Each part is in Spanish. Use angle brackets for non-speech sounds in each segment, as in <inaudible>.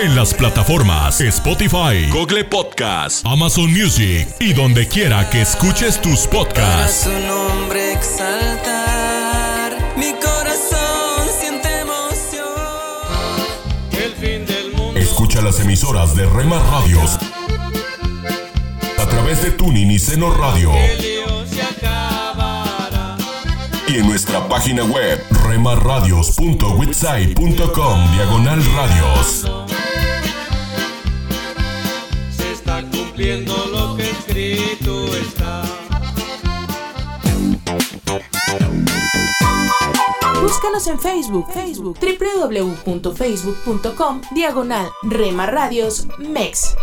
Para. En las plataformas Spotify, Google Podcast, Amazon Music y donde quiera que escuches tus Para podcasts. su nombre exaltar. Mi corazón siente emoción. El fin del mundo. Escucha las emisoras de Rema Radios a través de Tuning y Seno Radio y en nuestra página web remarradios.witsai.com diagonal radios. Cumpliendo lo que escrito. Búscanos en Facebook, Facebook, www.facebook.com, diagonal Rema Radios MEX.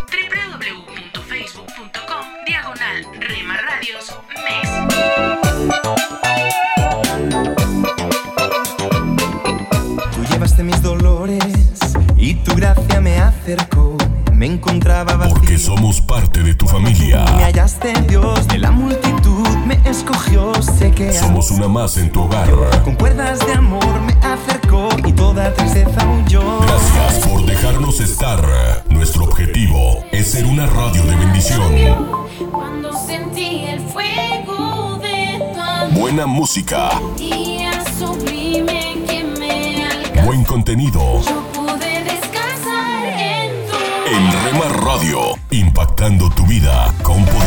Me encontraba vacío. Porque somos parte de tu familia. Me hallaste Dios de la multitud, me escogió, sé que Somos una más en tu hogar. con cuerdas de amor me acercó y toda tristeza huyó. Gracias por dejarnos estar. Nuestro objetivo es ser una radio de bendición. Cuando sentí el fuego de tu amor, Buena música, día sublime que me alcanzó, buen contenido. yo En Rema Radio, impactando tu vida con poder.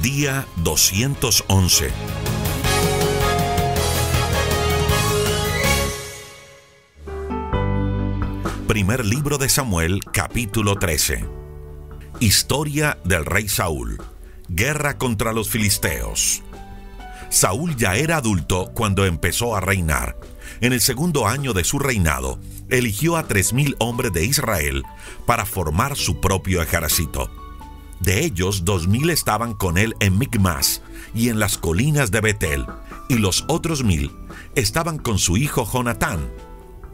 Día 211. Primer libro de Samuel, capítulo 13. Historia del rey Saúl. Guerra contra los filisteos. Saúl ya era adulto cuando empezó a reinar. En el segundo año de su reinado, eligió a tres mil hombres de Israel para formar su propio ejército. De ellos, dos mil estaban con él en Micmas y en las colinas de Betel, y los otros mil estaban con su hijo Jonatán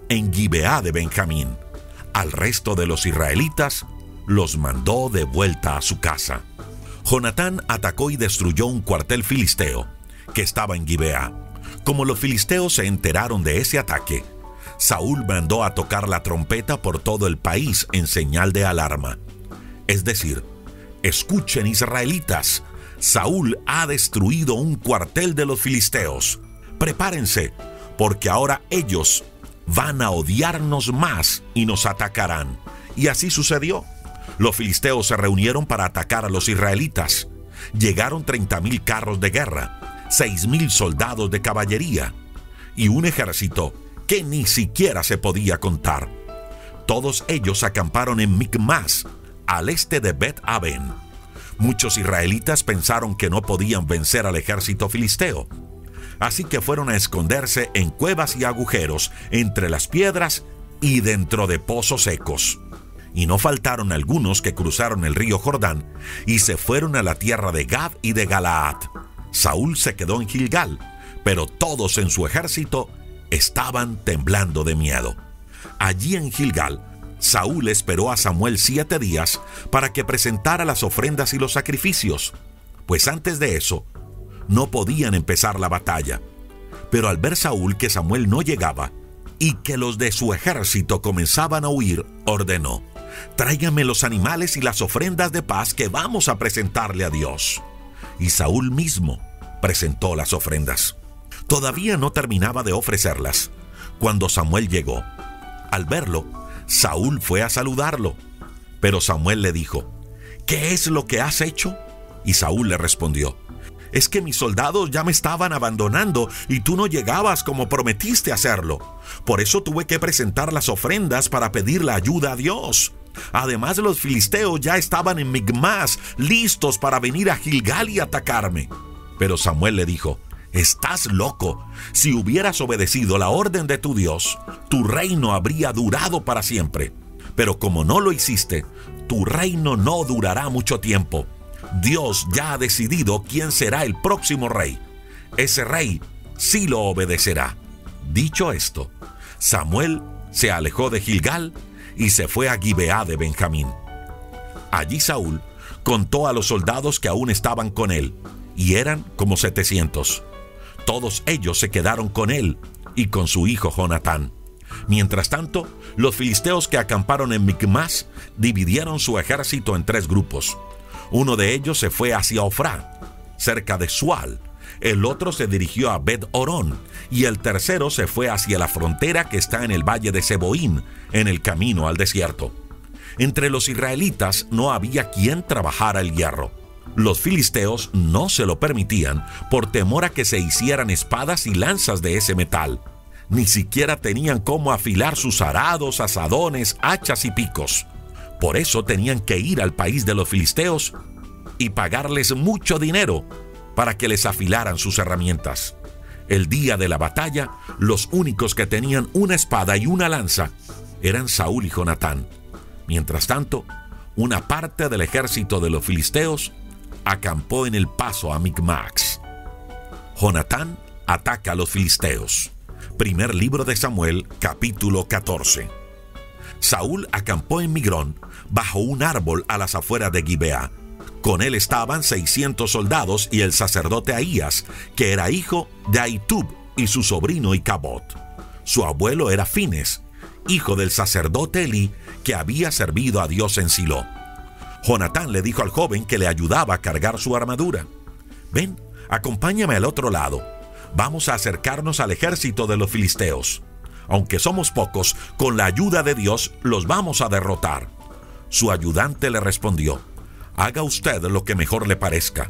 en Gibeá de Benjamín. Al resto de los israelitas los mandó de vuelta a su casa. Jonatán atacó y destruyó un cuartel filisteo que estaba en Gibeá. Como los filisteos se enteraron de ese ataque, Saúl mandó a tocar la trompeta por todo el país en señal de alarma. Es decir, escuchen israelitas, Saúl ha destruido un cuartel de los filisteos. Prepárense, porque ahora ellos van a odiarnos más y nos atacarán. Y así sucedió. Los filisteos se reunieron para atacar a los israelitas. Llegaron 30.000 carros de guerra, 6.000 soldados de caballería y un ejército que ni siquiera se podía contar. Todos ellos acamparon en Micmas, al este de Bet Aben. Muchos israelitas pensaron que no podían vencer al ejército filisteo. Así que fueron a esconderse en cuevas y agujeros, entre las piedras y dentro de pozos secos. Y no faltaron algunos que cruzaron el río Jordán y se fueron a la tierra de Gad y de Galaad. Saúl se quedó en Gilgal, pero todos en su ejército estaban temblando de miedo. Allí en Gilgal, Saúl esperó a Samuel siete días para que presentara las ofrendas y los sacrificios, pues antes de eso no podían empezar la batalla. Pero al ver Saúl que Samuel no llegaba y que los de su ejército comenzaban a huir, ordenó, tráigame los animales y las ofrendas de paz que vamos a presentarle a Dios. Y Saúl mismo presentó las ofrendas. Todavía no terminaba de ofrecerlas cuando Samuel llegó. Al verlo, Saúl fue a saludarlo. Pero Samuel le dijo, ¿qué es lo que has hecho? Y Saúl le respondió, es que mis soldados ya me estaban abandonando y tú no llegabas como prometiste hacerlo. Por eso tuve que presentar las ofrendas para pedir la ayuda a Dios. Además, los filisteos ya estaban en Migmas, listos para venir a Gilgal y atacarme. Pero Samuel le dijo, Estás loco. Si hubieras obedecido la orden de tu Dios, tu reino habría durado para siempre. Pero como no lo hiciste, tu reino no durará mucho tiempo. Dios ya ha decidido quién será el próximo rey. Ese rey sí lo obedecerá. Dicho esto, Samuel se alejó de Gilgal y se fue a Gibeá de Benjamín. Allí Saúl contó a los soldados que aún estaban con él, y eran como setecientos. Todos ellos se quedaron con él y con su hijo Jonatán. Mientras tanto, los filisteos que acamparon en Micmas dividieron su ejército en tres grupos. Uno de ellos se fue hacia Ofrá, cerca de Sual. El otro se dirigió a Bet Orón y el tercero se fue hacia la frontera que está en el valle de Seboín, en el camino al desierto. Entre los israelitas no había quien trabajara el hierro. Los filisteos no se lo permitían por temor a que se hicieran espadas y lanzas de ese metal. Ni siquiera tenían cómo afilar sus arados, asadones, hachas y picos. Por eso tenían que ir al país de los filisteos y pagarles mucho dinero para que les afilaran sus herramientas. El día de la batalla, los únicos que tenían una espada y una lanza eran Saúl y Jonatán. Mientras tanto, una parte del ejército de los filisteos acampó en el paso a Micmax. Jonatán ataca a los filisteos. Primer libro de Samuel, capítulo 14. Saúl acampó en Migrón, bajo un árbol a las afueras de Gibeá. Con él estaban 600 soldados y el sacerdote Ahías, que era hijo de Aitub y su sobrino Icabot. Su abuelo era Fines, hijo del sacerdote Elí, que había servido a Dios en Silo. Jonatán le dijo al joven que le ayudaba a cargar su armadura, ven, acompáñame al otro lado, vamos a acercarnos al ejército de los filisteos. Aunque somos pocos, con la ayuda de Dios los vamos a derrotar. Su ayudante le respondió, haga usted lo que mejor le parezca.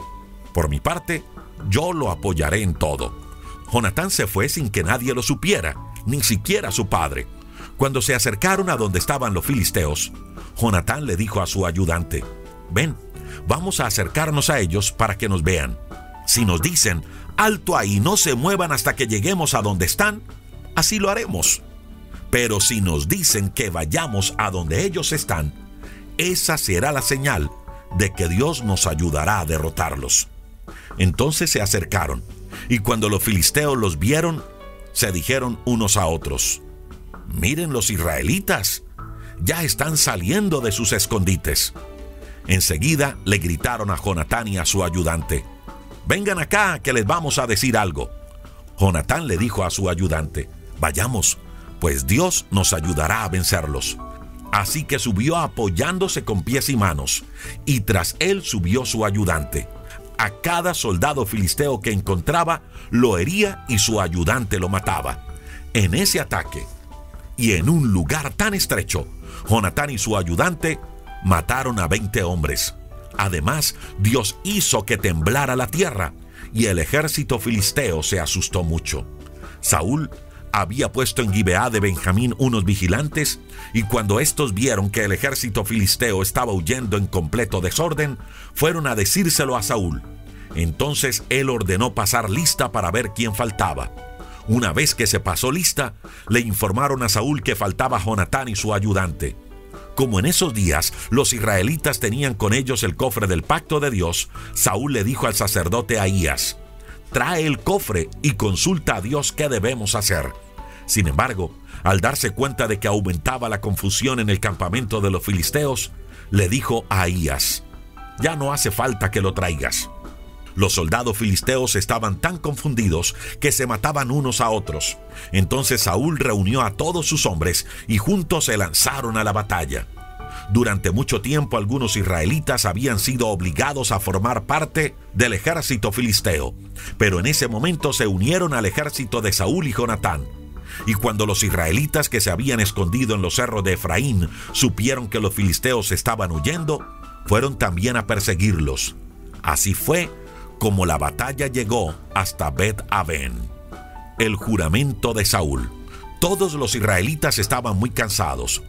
Por mi parte, yo lo apoyaré en todo. Jonatán se fue sin que nadie lo supiera, ni siquiera su padre. Cuando se acercaron a donde estaban los filisteos, Jonatán le dijo a su ayudante, ven, vamos a acercarnos a ellos para que nos vean. Si nos dicen, alto ahí, no se muevan hasta que lleguemos a donde están, así lo haremos. Pero si nos dicen que vayamos a donde ellos están, esa será la señal de que Dios nos ayudará a derrotarlos. Entonces se acercaron, y cuando los filisteos los vieron, se dijeron unos a otros, miren los israelitas, ya están saliendo de sus escondites. Enseguida le gritaron a Jonatán y a su ayudante, vengan acá que les vamos a decir algo. Jonatán le dijo a su ayudante, vayamos, pues Dios nos ayudará a vencerlos. Así que subió apoyándose con pies y manos, y tras él subió su ayudante. A cada soldado filisteo que encontraba lo hería y su ayudante lo mataba. En ese ataque, y en un lugar tan estrecho, Jonatán y su ayudante mataron a 20 hombres. Además, Dios hizo que temblara la tierra y el ejército filisteo se asustó mucho. Saúl había puesto en Gibeá de Benjamín unos vigilantes, y cuando estos vieron que el ejército filisteo estaba huyendo en completo desorden, fueron a decírselo a Saúl. Entonces él ordenó pasar lista para ver quién faltaba. Una vez que se pasó lista, le informaron a Saúl que faltaba Jonatán y su ayudante. Como en esos días los israelitas tenían con ellos el cofre del pacto de Dios, Saúl le dijo al sacerdote Ahías, trae el cofre y consulta a Dios qué debemos hacer. Sin embargo, al darse cuenta de que aumentaba la confusión en el campamento de los filisteos, le dijo a Ahías, ya no hace falta que lo traigas. Los soldados filisteos estaban tan confundidos que se mataban unos a otros. Entonces Saúl reunió a todos sus hombres y juntos se lanzaron a la batalla. Durante mucho tiempo algunos israelitas habían sido obligados a formar parte del ejército filisteo, pero en ese momento se unieron al ejército de Saúl y Jonatán. Y cuando los israelitas que se habían escondido en los cerros de Efraín supieron que los filisteos estaban huyendo, fueron también a perseguirlos. Así fue como la batalla llegó hasta Bet Aben. El juramento de Saúl. Todos los israelitas estaban muy cansados,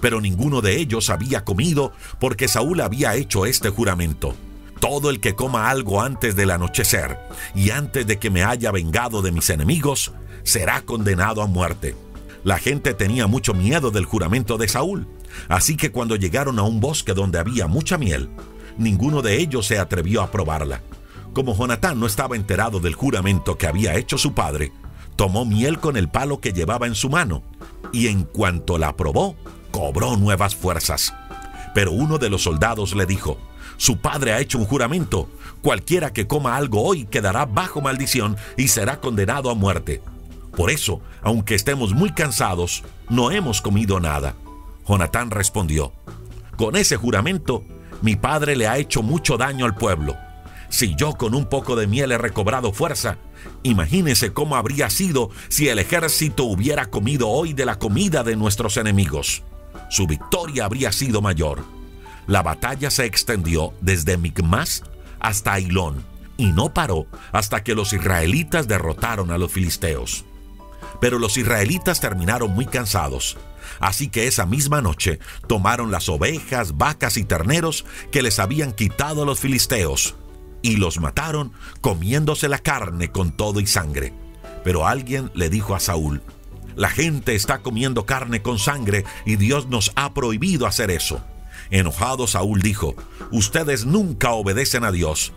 pero ninguno de ellos había comido porque Saúl había hecho este juramento. Todo el que coma algo antes del anochecer y antes de que me haya vengado de mis enemigos, será condenado a muerte. La gente tenía mucho miedo del juramento de Saúl, así que cuando llegaron a un bosque donde había mucha miel, ninguno de ellos se atrevió a probarla. Como Jonatán no estaba enterado del juramento que había hecho su padre, tomó miel con el palo que llevaba en su mano, y en cuanto la probó, cobró nuevas fuerzas. Pero uno de los soldados le dijo, su padre ha hecho un juramento, cualquiera que coma algo hoy quedará bajo maldición y será condenado a muerte. Por eso, aunque estemos muy cansados, no hemos comido nada. Jonatán respondió, con ese juramento, mi padre le ha hecho mucho daño al pueblo. Si yo con un poco de miel he recobrado fuerza, imagínese cómo habría sido si el ejército hubiera comido hoy de la comida de nuestros enemigos. Su victoria habría sido mayor. La batalla se extendió desde Micmas hasta Ailón y no paró hasta que los israelitas derrotaron a los filisteos. Pero los israelitas terminaron muy cansados, así que esa misma noche tomaron las ovejas, vacas y terneros que les habían quitado a los filisteos y los mataron comiéndose la carne con todo y sangre. Pero alguien le dijo a Saúl, la gente está comiendo carne con sangre y Dios nos ha prohibido hacer eso. Enojado Saúl dijo, ustedes nunca obedecen a Dios.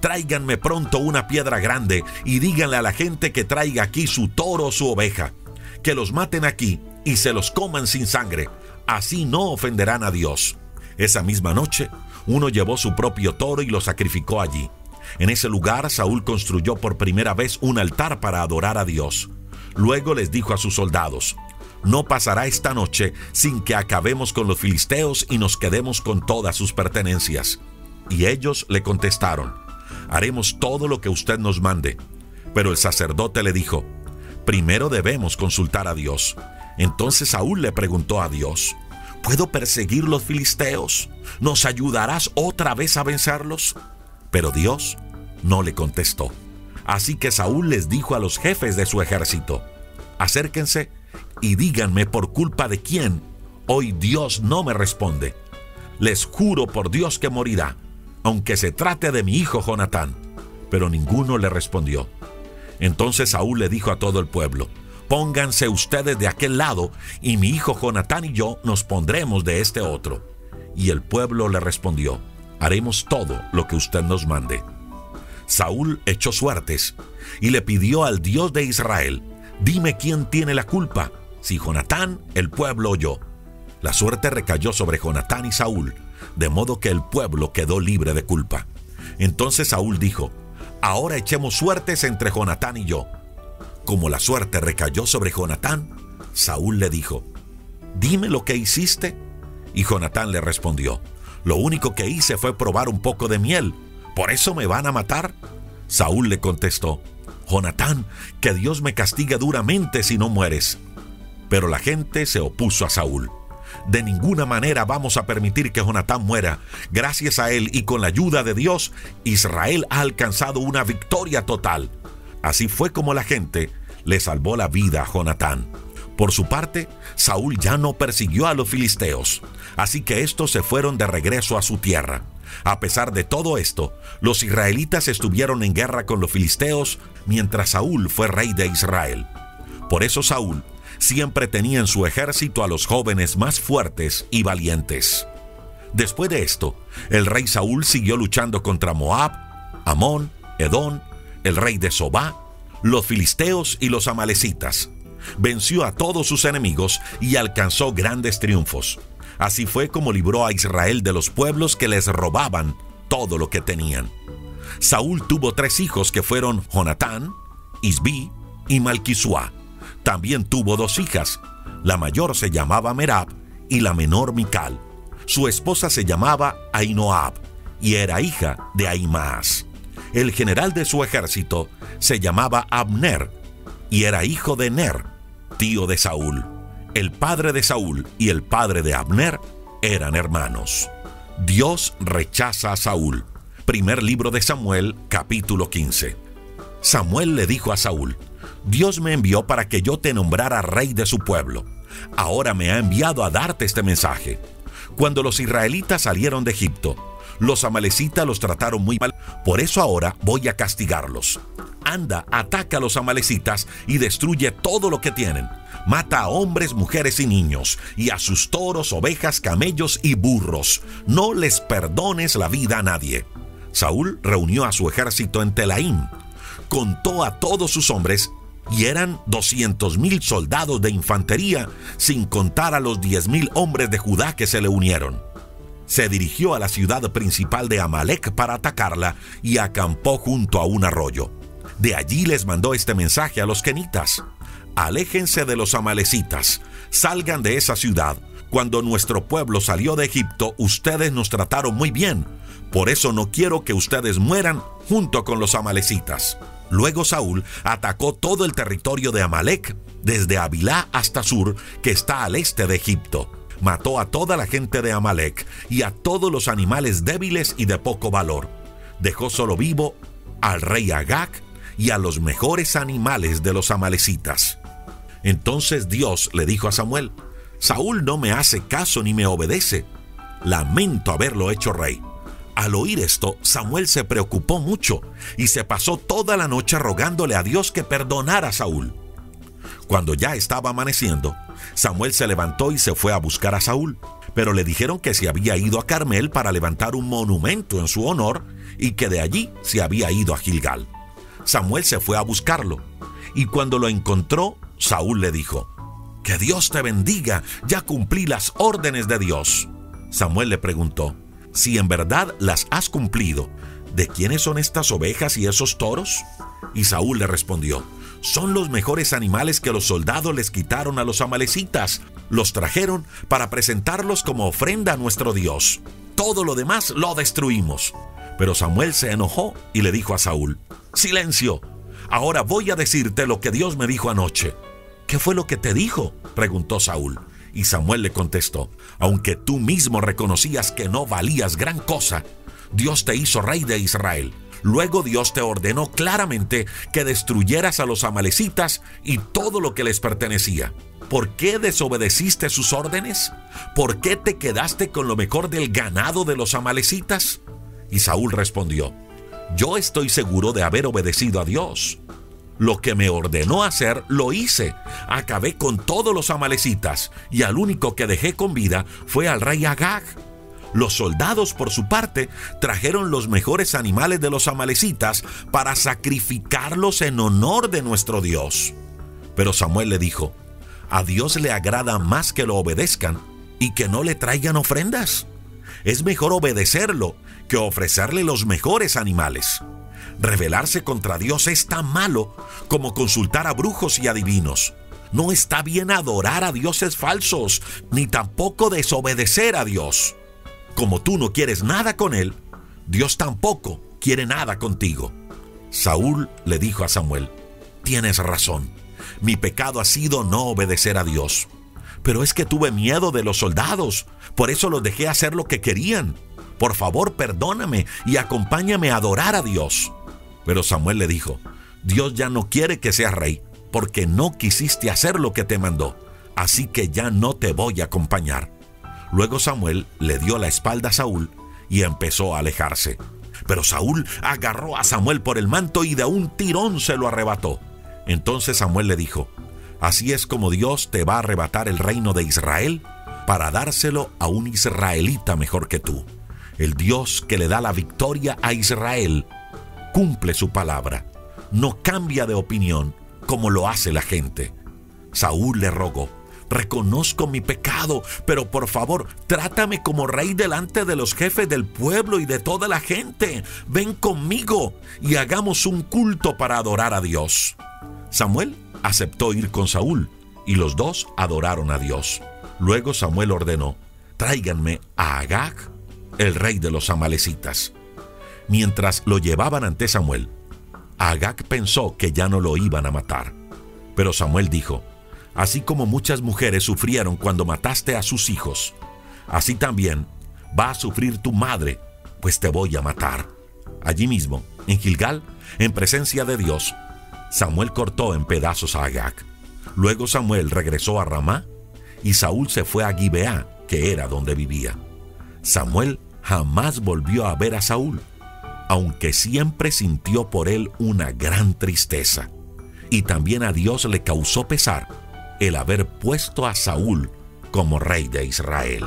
Tráiganme pronto una piedra grande y díganle a la gente que traiga aquí su toro o su oveja, que los maten aquí y se los coman sin sangre. Así no ofenderán a Dios. Esa misma noche, uno llevó su propio toro y lo sacrificó allí. En ese lugar Saúl construyó por primera vez un altar para adorar a Dios. Luego les dijo a sus soldados, no pasará esta noche sin que acabemos con los filisteos y nos quedemos con todas sus pertenencias. Y ellos le contestaron, haremos todo lo que usted nos mande. Pero el sacerdote le dijo, primero debemos consultar a Dios. Entonces Saúl le preguntó a Dios, ¿puedo perseguir los filisteos? ¿Nos ayudarás otra vez a vencerlos? Pero Dios no le contestó. Así que Saúl les dijo a los jefes de su ejército, acérquense y díganme por culpa de quién hoy Dios no me responde. Les juro por Dios que morirá, aunque se trate de mi hijo Jonatán. Pero ninguno le respondió. Entonces Saúl le dijo a todo el pueblo, pónganse ustedes de aquel lado y mi hijo Jonatán y yo nos pondremos de este otro. Y el pueblo le respondió, haremos todo lo que usted nos mande. Saúl echó suertes y le pidió al Dios de Israel, dime quién tiene la culpa, si Jonatán, el pueblo o yo. La suerte recayó sobre Jonatán y Saúl, de modo que el pueblo quedó libre de culpa. Entonces Saúl dijo, ahora echemos suertes entre Jonatán y yo. Como la suerte recayó sobre Jonatán, Saúl le dijo, dime lo que hiciste. Y Jonatán le respondió, lo único que hice fue probar un poco de miel. ¿Por eso me van a matar? Saúl le contestó, Jonatán, que Dios me castigue duramente si no mueres. Pero la gente se opuso a Saúl. De ninguna manera vamos a permitir que Jonatán muera. Gracias a él y con la ayuda de Dios, Israel ha alcanzado una victoria total. Así fue como la gente le salvó la vida a Jonatán. Por su parte, Saúl ya no persiguió a los filisteos, así que estos se fueron de regreso a su tierra. A pesar de todo esto, los israelitas estuvieron en guerra con los filisteos mientras Saúl fue rey de Israel. Por eso Saúl siempre tenía en su ejército a los jóvenes más fuertes y valientes. Después de esto, el rey Saúl siguió luchando contra Moab, Amón, Edón, el rey de Sobá, los filisteos y los amalecitas. Venció a todos sus enemigos y alcanzó grandes triunfos. Así fue como libró a Israel de los pueblos que les robaban todo lo que tenían. Saúl tuvo tres hijos que fueron Jonatán, Isbi y Malquisua. También tuvo dos hijas. La mayor se llamaba Merab y la menor Mical. Su esposa se llamaba Ainoab y era hija de Aimaas. El general de su ejército se llamaba Abner y era hijo de Ner. tío de Saúl. El padre de Saúl y el padre de Abner eran hermanos. Dios rechaza a Saúl. Primer libro de Samuel, capítulo 15. Samuel le dijo a Saúl, Dios me envió para que yo te nombrara rey de su pueblo. Ahora me ha enviado a darte este mensaje. Cuando los israelitas salieron de Egipto, los amalecitas los trataron muy mal, por eso ahora voy a castigarlos. Anda, ataca a los amalecitas y destruye todo lo que tienen. Mata a hombres, mujeres y niños, y a sus toros, ovejas, camellos y burros. No les perdones la vida a nadie. Saúl reunió a su ejército en Telaín, contó a todos sus hombres y eran 200 mil soldados de infantería, sin contar a los 10 mil hombres de Judá que se le unieron. Se dirigió a la ciudad principal de Amalek para atacarla y acampó junto a un arroyo. De allí les mandó este mensaje a los kenitas. Aléjense de los amalecitas, salgan de esa ciudad. Cuando nuestro pueblo salió de Egipto, ustedes nos trataron muy bien. Por eso no quiero que ustedes mueran junto con los amalecitas. Luego Saúl atacó todo el territorio de Amalek, desde Abilá hasta Sur, que está al este de Egipto. Mató a toda la gente de Amalek y a todos los animales débiles y de poco valor. Dejó solo vivo al rey Agag y a los mejores animales de los amalecitas. Entonces Dios le dijo a Samuel, Saúl no me hace caso ni me obedece. Lamento haberlo hecho rey. Al oír esto, Samuel se preocupó mucho y se pasó toda la noche rogándole a Dios que perdonara a Saúl. Cuando ya estaba amaneciendo, Samuel se levantó y se fue a buscar a Saúl, pero le dijeron que se había ido a Carmel para levantar un monumento en su honor y que de allí se había ido a Gilgal. Samuel se fue a buscarlo y cuando lo encontró, Saúl le dijo, Que Dios te bendiga, ya cumplí las órdenes de Dios. Samuel le preguntó, si en verdad las has cumplido, ¿de quiénes son estas ovejas y esos toros? Y Saúl le respondió, son los mejores animales que los soldados les quitaron a los amalecitas. Los trajeron para presentarlos como ofrenda a nuestro Dios. Todo lo demás lo destruimos. Pero Samuel se enojó y le dijo a Saúl, Silencio, ahora voy a decirte lo que Dios me dijo anoche. ¿Qué fue lo que te dijo? preguntó Saúl. Y Samuel le contestó, aunque tú mismo reconocías que no valías gran cosa, Dios te hizo rey de Israel. Luego Dios te ordenó claramente que destruyeras a los amalecitas y todo lo que les pertenecía. ¿Por qué desobedeciste sus órdenes? ¿Por qué te quedaste con lo mejor del ganado de los amalecitas? Y Saúl respondió, yo estoy seguro de haber obedecido a Dios. Lo que me ordenó hacer, lo hice. Acabé con todos los amalecitas y al único que dejé con vida fue al rey Agag. Los soldados, por su parte, trajeron los mejores animales de los amalecitas para sacrificarlos en honor de nuestro Dios. Pero Samuel le dijo, a Dios le agrada más que lo obedezcan y que no le traigan ofrendas. Es mejor obedecerlo que ofrecerle los mejores animales. Rebelarse contra Dios es tan malo como consultar a brujos y adivinos. No está bien adorar a dioses falsos, ni tampoco desobedecer a Dios. Como tú no quieres nada con Él, Dios tampoco quiere nada contigo. Saúl le dijo a Samuel, tienes razón, mi pecado ha sido no obedecer a Dios. Pero es que tuve miedo de los soldados, por eso los dejé hacer lo que querían. Por favor, perdóname y acompáñame a adorar a Dios. Pero Samuel le dijo, Dios ya no quiere que seas rey, porque no quisiste hacer lo que te mandó, así que ya no te voy a acompañar. Luego Samuel le dio la espalda a Saúl y empezó a alejarse. Pero Saúl agarró a Samuel por el manto y de un tirón se lo arrebató. Entonces Samuel le dijo, Así es como Dios te va a arrebatar el reino de Israel para dárselo a un israelita mejor que tú. El Dios que le da la victoria a Israel cumple su palabra, no cambia de opinión como lo hace la gente. Saúl le rogó, reconozco mi pecado, pero por favor, trátame como rey delante de los jefes del pueblo y de toda la gente. Ven conmigo y hagamos un culto para adorar a Dios. Samuel aceptó ir con Saúl y los dos adoraron a Dios. Luego Samuel ordenó, tráiganme a Agag, el rey de los amalecitas mientras lo llevaban ante Samuel. Agag pensó que ya no lo iban a matar. Pero Samuel dijo, Así como muchas mujeres sufrieron cuando mataste a sus hijos, así también va a sufrir tu madre, pues te voy a matar. Allí mismo, en Gilgal, en presencia de Dios, Samuel cortó en pedazos a Agag. Luego Samuel regresó a Ramá y Saúl se fue a Gibeá, que era donde vivía. Samuel jamás volvió a ver a Saúl, aunque siempre sintió por él una gran tristeza. Y también a Dios le causó pesar el haber puesto a Saúl como rey de Israel.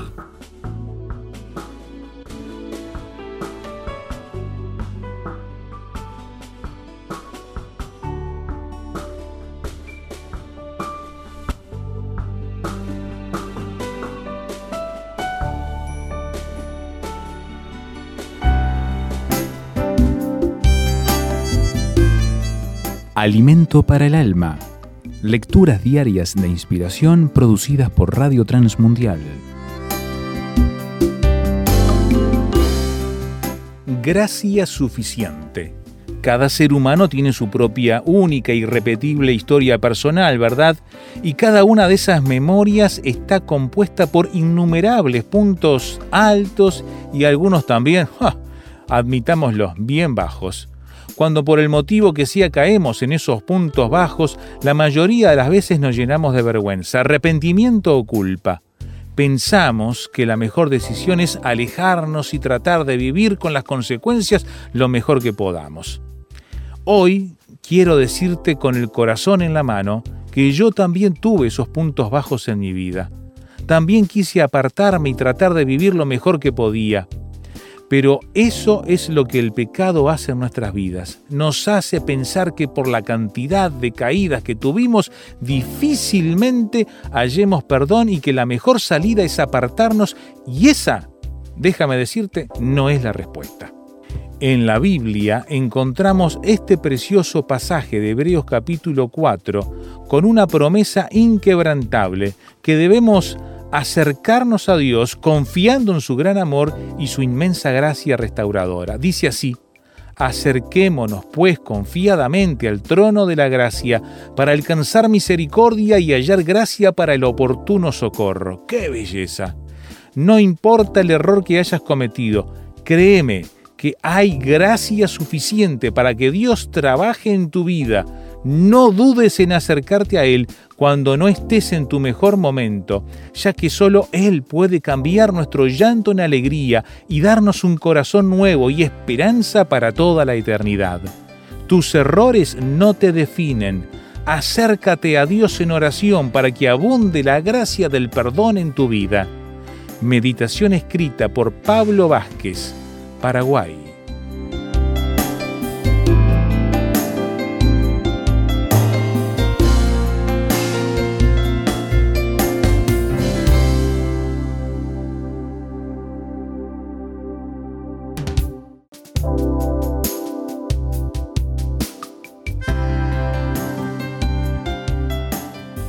Alimento para el alma. Lecturas diarias de inspiración producidas por Radio Transmundial. Gracia suficiente. Cada ser humano tiene su propia única y irrepetible historia personal, ¿verdad? Y cada una de esas memorias está compuesta por innumerables puntos altos y algunos también, admitámoslo, bien bajos. Cuando por el motivo que sea caemos en esos puntos bajos, la mayoría de las veces nos llenamos de vergüenza, arrepentimiento o culpa. Pensamos que la mejor decisión es alejarnos y tratar de vivir con las consecuencias lo mejor que podamos. Hoy quiero decirte con el corazón en la mano que yo también tuve esos puntos bajos en mi vida. También quise apartarme y tratar de vivir lo mejor que podía. Pero eso es lo que el pecado hace en nuestras vidas. Nos hace pensar que por la cantidad de caídas que tuvimos, difícilmente hallemos perdón y que la mejor salida es apartarnos y esa, déjame decirte, no es la respuesta. En la Biblia encontramos este precioso pasaje de Hebreos capítulo 4 con una promesa inquebrantable que debemos acercarnos a Dios confiando en su gran amor y su inmensa gracia restauradora. Dice así, acerquémonos pues confiadamente al trono de la gracia para alcanzar misericordia y hallar gracia para el oportuno socorro. ¡Qué belleza! No importa el error que hayas cometido, créeme que hay gracia suficiente para que Dios trabaje en tu vida. No dudes en acercarte a Él cuando no estés en tu mejor momento, ya que solo Él puede cambiar nuestro llanto en alegría y darnos un corazón nuevo y esperanza para toda la eternidad. Tus errores no te definen. Acércate a Dios en oración para que abunde la gracia del perdón en tu vida. Meditación escrita por Pablo Vázquez, Paraguay.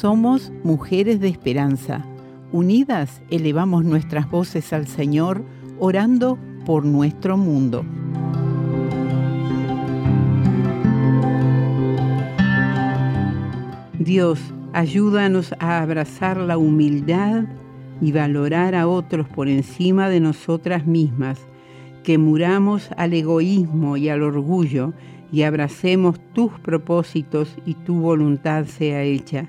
Somos mujeres de esperanza. Unidas elevamos nuestras voces al Señor, orando por nuestro mundo. Dios, ayúdanos a abrazar la humildad y valorar a otros por encima de nosotras mismas, que muramos al egoísmo y al orgullo y abracemos tus propósitos y tu voluntad sea hecha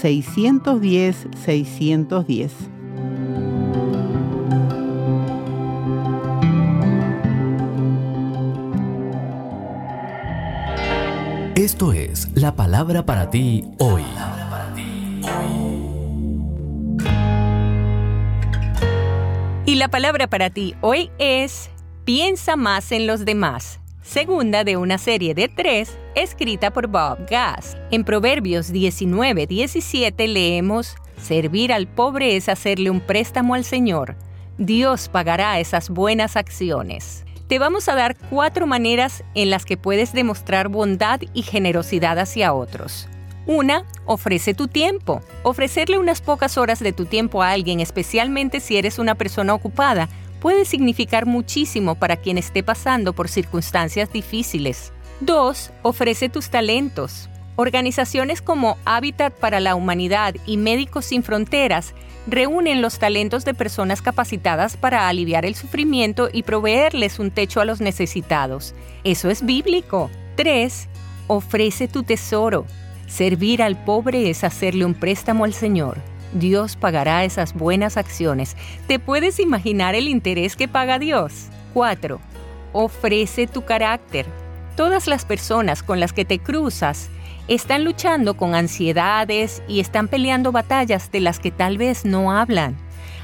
610-610. Esto es la palabra para ti hoy. Y la palabra para ti hoy es piensa más en los demás. Segunda de una serie de tres escrita por Bob Gass. En Proverbios 19, 17 leemos, Servir al pobre es hacerle un préstamo al Señor. Dios pagará esas buenas acciones. Te vamos a dar cuatro maneras en las que puedes demostrar bondad y generosidad hacia otros. Una, ofrece tu tiempo. Ofrecerle unas pocas horas de tu tiempo a alguien, especialmente si eres una persona ocupada, puede significar muchísimo para quien esté pasando por circunstancias difíciles. 2. Ofrece tus talentos. Organizaciones como Hábitat para la Humanidad y Médicos Sin Fronteras reúnen los talentos de personas capacitadas para aliviar el sufrimiento y proveerles un techo a los necesitados. Eso es bíblico. 3. Ofrece tu tesoro. Servir al pobre es hacerle un préstamo al Señor. Dios pagará esas buenas acciones. ¿Te puedes imaginar el interés que paga Dios? 4. Ofrece tu carácter. Todas las personas con las que te cruzas están luchando con ansiedades y están peleando batallas de las que tal vez no hablan.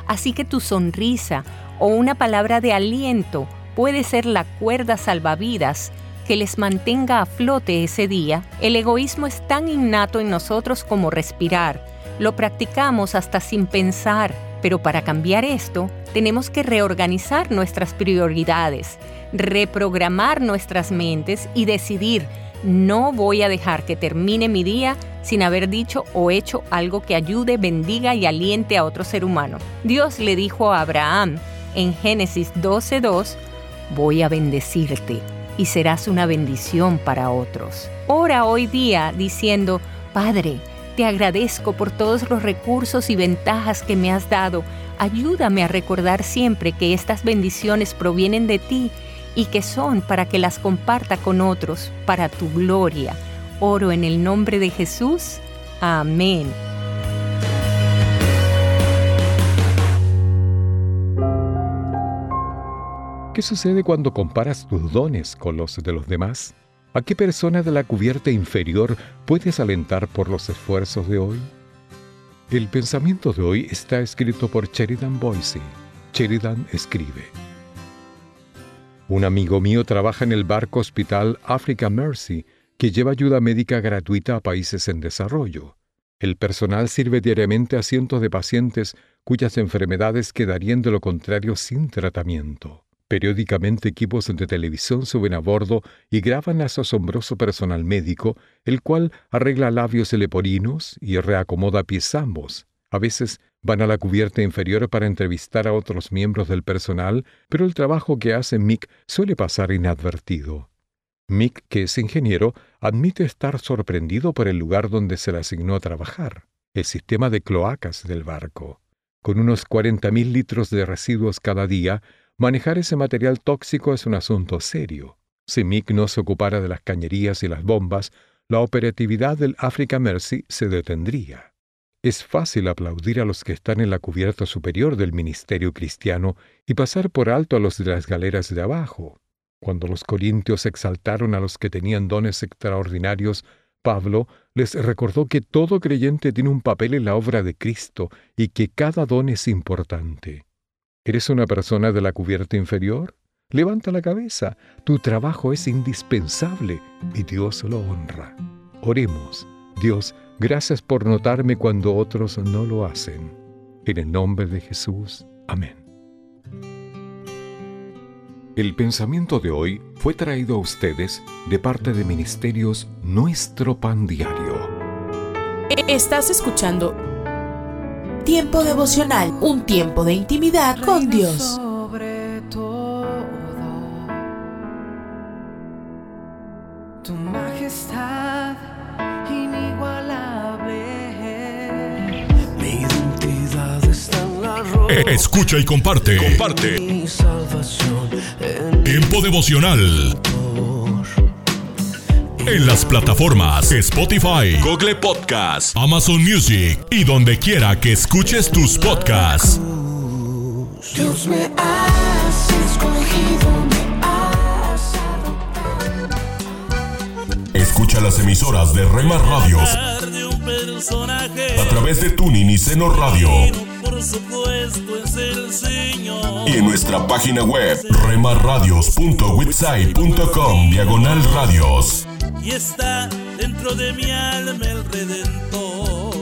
Así que tu sonrisa o una palabra de aliento puede ser la cuerda salvavidas que les mantenga a flote ese día. El egoísmo es tan innato en nosotros como respirar. Lo practicamos hasta sin pensar, pero para cambiar esto tenemos que reorganizar nuestras prioridades, reprogramar nuestras mentes y decidir no voy a dejar que termine mi día sin haber dicho o hecho algo que ayude, bendiga y aliente a otro ser humano. Dios le dijo a Abraham en Génesis 12:2, voy a bendecirte y serás una bendición para otros. Ora hoy día diciendo, Padre, te agradezco por todos los recursos y ventajas que me has dado. Ayúdame a recordar siempre que estas bendiciones provienen de ti y que son para que las comparta con otros, para tu gloria. Oro en el nombre de Jesús. Amén. ¿Qué sucede cuando comparas tus dones con los de los demás? ¿A qué persona de la cubierta inferior puedes alentar por los esfuerzos de hoy? El pensamiento de hoy está escrito por Sheridan Boise. Sheridan escribe. Un amigo mío trabaja en el barco hospital Africa Mercy, que lleva ayuda médica gratuita a países en desarrollo. El personal sirve diariamente a cientos de pacientes cuyas enfermedades quedarían de lo contrario sin tratamiento. Periódicamente equipos de televisión suben a bordo y graban a su asombroso personal médico, el cual arregla labios leporinos y reacomoda pies ambos. A veces Van a la cubierta inferior para entrevistar a otros miembros del personal, pero el trabajo que hace Mick suele pasar inadvertido. Mick, que es ingeniero, admite estar sorprendido por el lugar donde se le asignó a trabajar, el sistema de cloacas del barco. Con unos 40.000 litros de residuos cada día, manejar ese material tóxico es un asunto serio. Si Mick no se ocupara de las cañerías y las bombas, la operatividad del Africa Mercy se detendría. Es fácil aplaudir a los que están en la cubierta superior del ministerio cristiano y pasar por alto a los de las galeras de abajo. Cuando los corintios exaltaron a los que tenían dones extraordinarios, Pablo les recordó que todo creyente tiene un papel en la obra de Cristo y que cada don es importante. ¿Eres una persona de la cubierta inferior? Levanta la cabeza, tu trabajo es indispensable y Dios lo honra. Oremos, Dios, Gracias por notarme cuando otros no lo hacen. En el nombre de Jesús. Amén. El pensamiento de hoy fue traído a ustedes de parte de Ministerios Nuestro Pan Diario. Estás escuchando Tiempo devocional, un tiempo de intimidad con Dios. Escucha y comparte. Comparte. Tiempo devocional. En las plataformas Spotify, Google Podcast, Amazon Music y donde quiera que escuches tus podcasts. Dios me has escogido, me has Escucha las emisoras de Rema Radios a través de Tuning y Seno Radio. Por supuesto es el Señor. Y en nuestra página web, remarradios.witsai.com, diagonal radios. Y está dentro de mi alma el Redentor.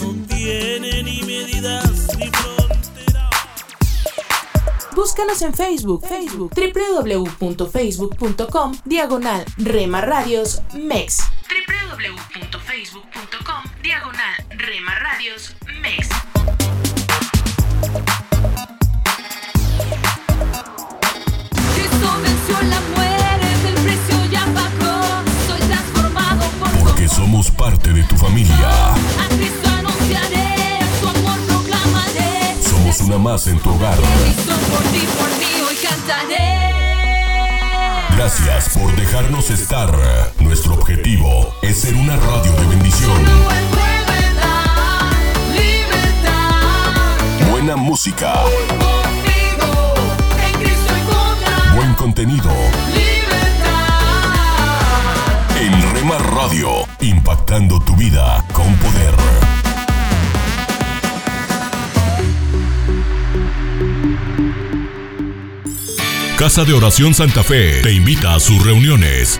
No tiene ni medidas ni fronteras. Búscanos en Facebook, Facebook, www.facebook.com, diagonal Rema Radios MEX. www.facebook.com, diagonal Rema Radios MEX. Somos parte de tu familia. Somos una más en tu hogar. Gracias por dejarnos estar. Nuestro objetivo es ser una radio de bendición. Buena música, buen contenido. Radio, impactando tu vida con poder. Casa de Oración Santa Fe te invita a sus reuniones.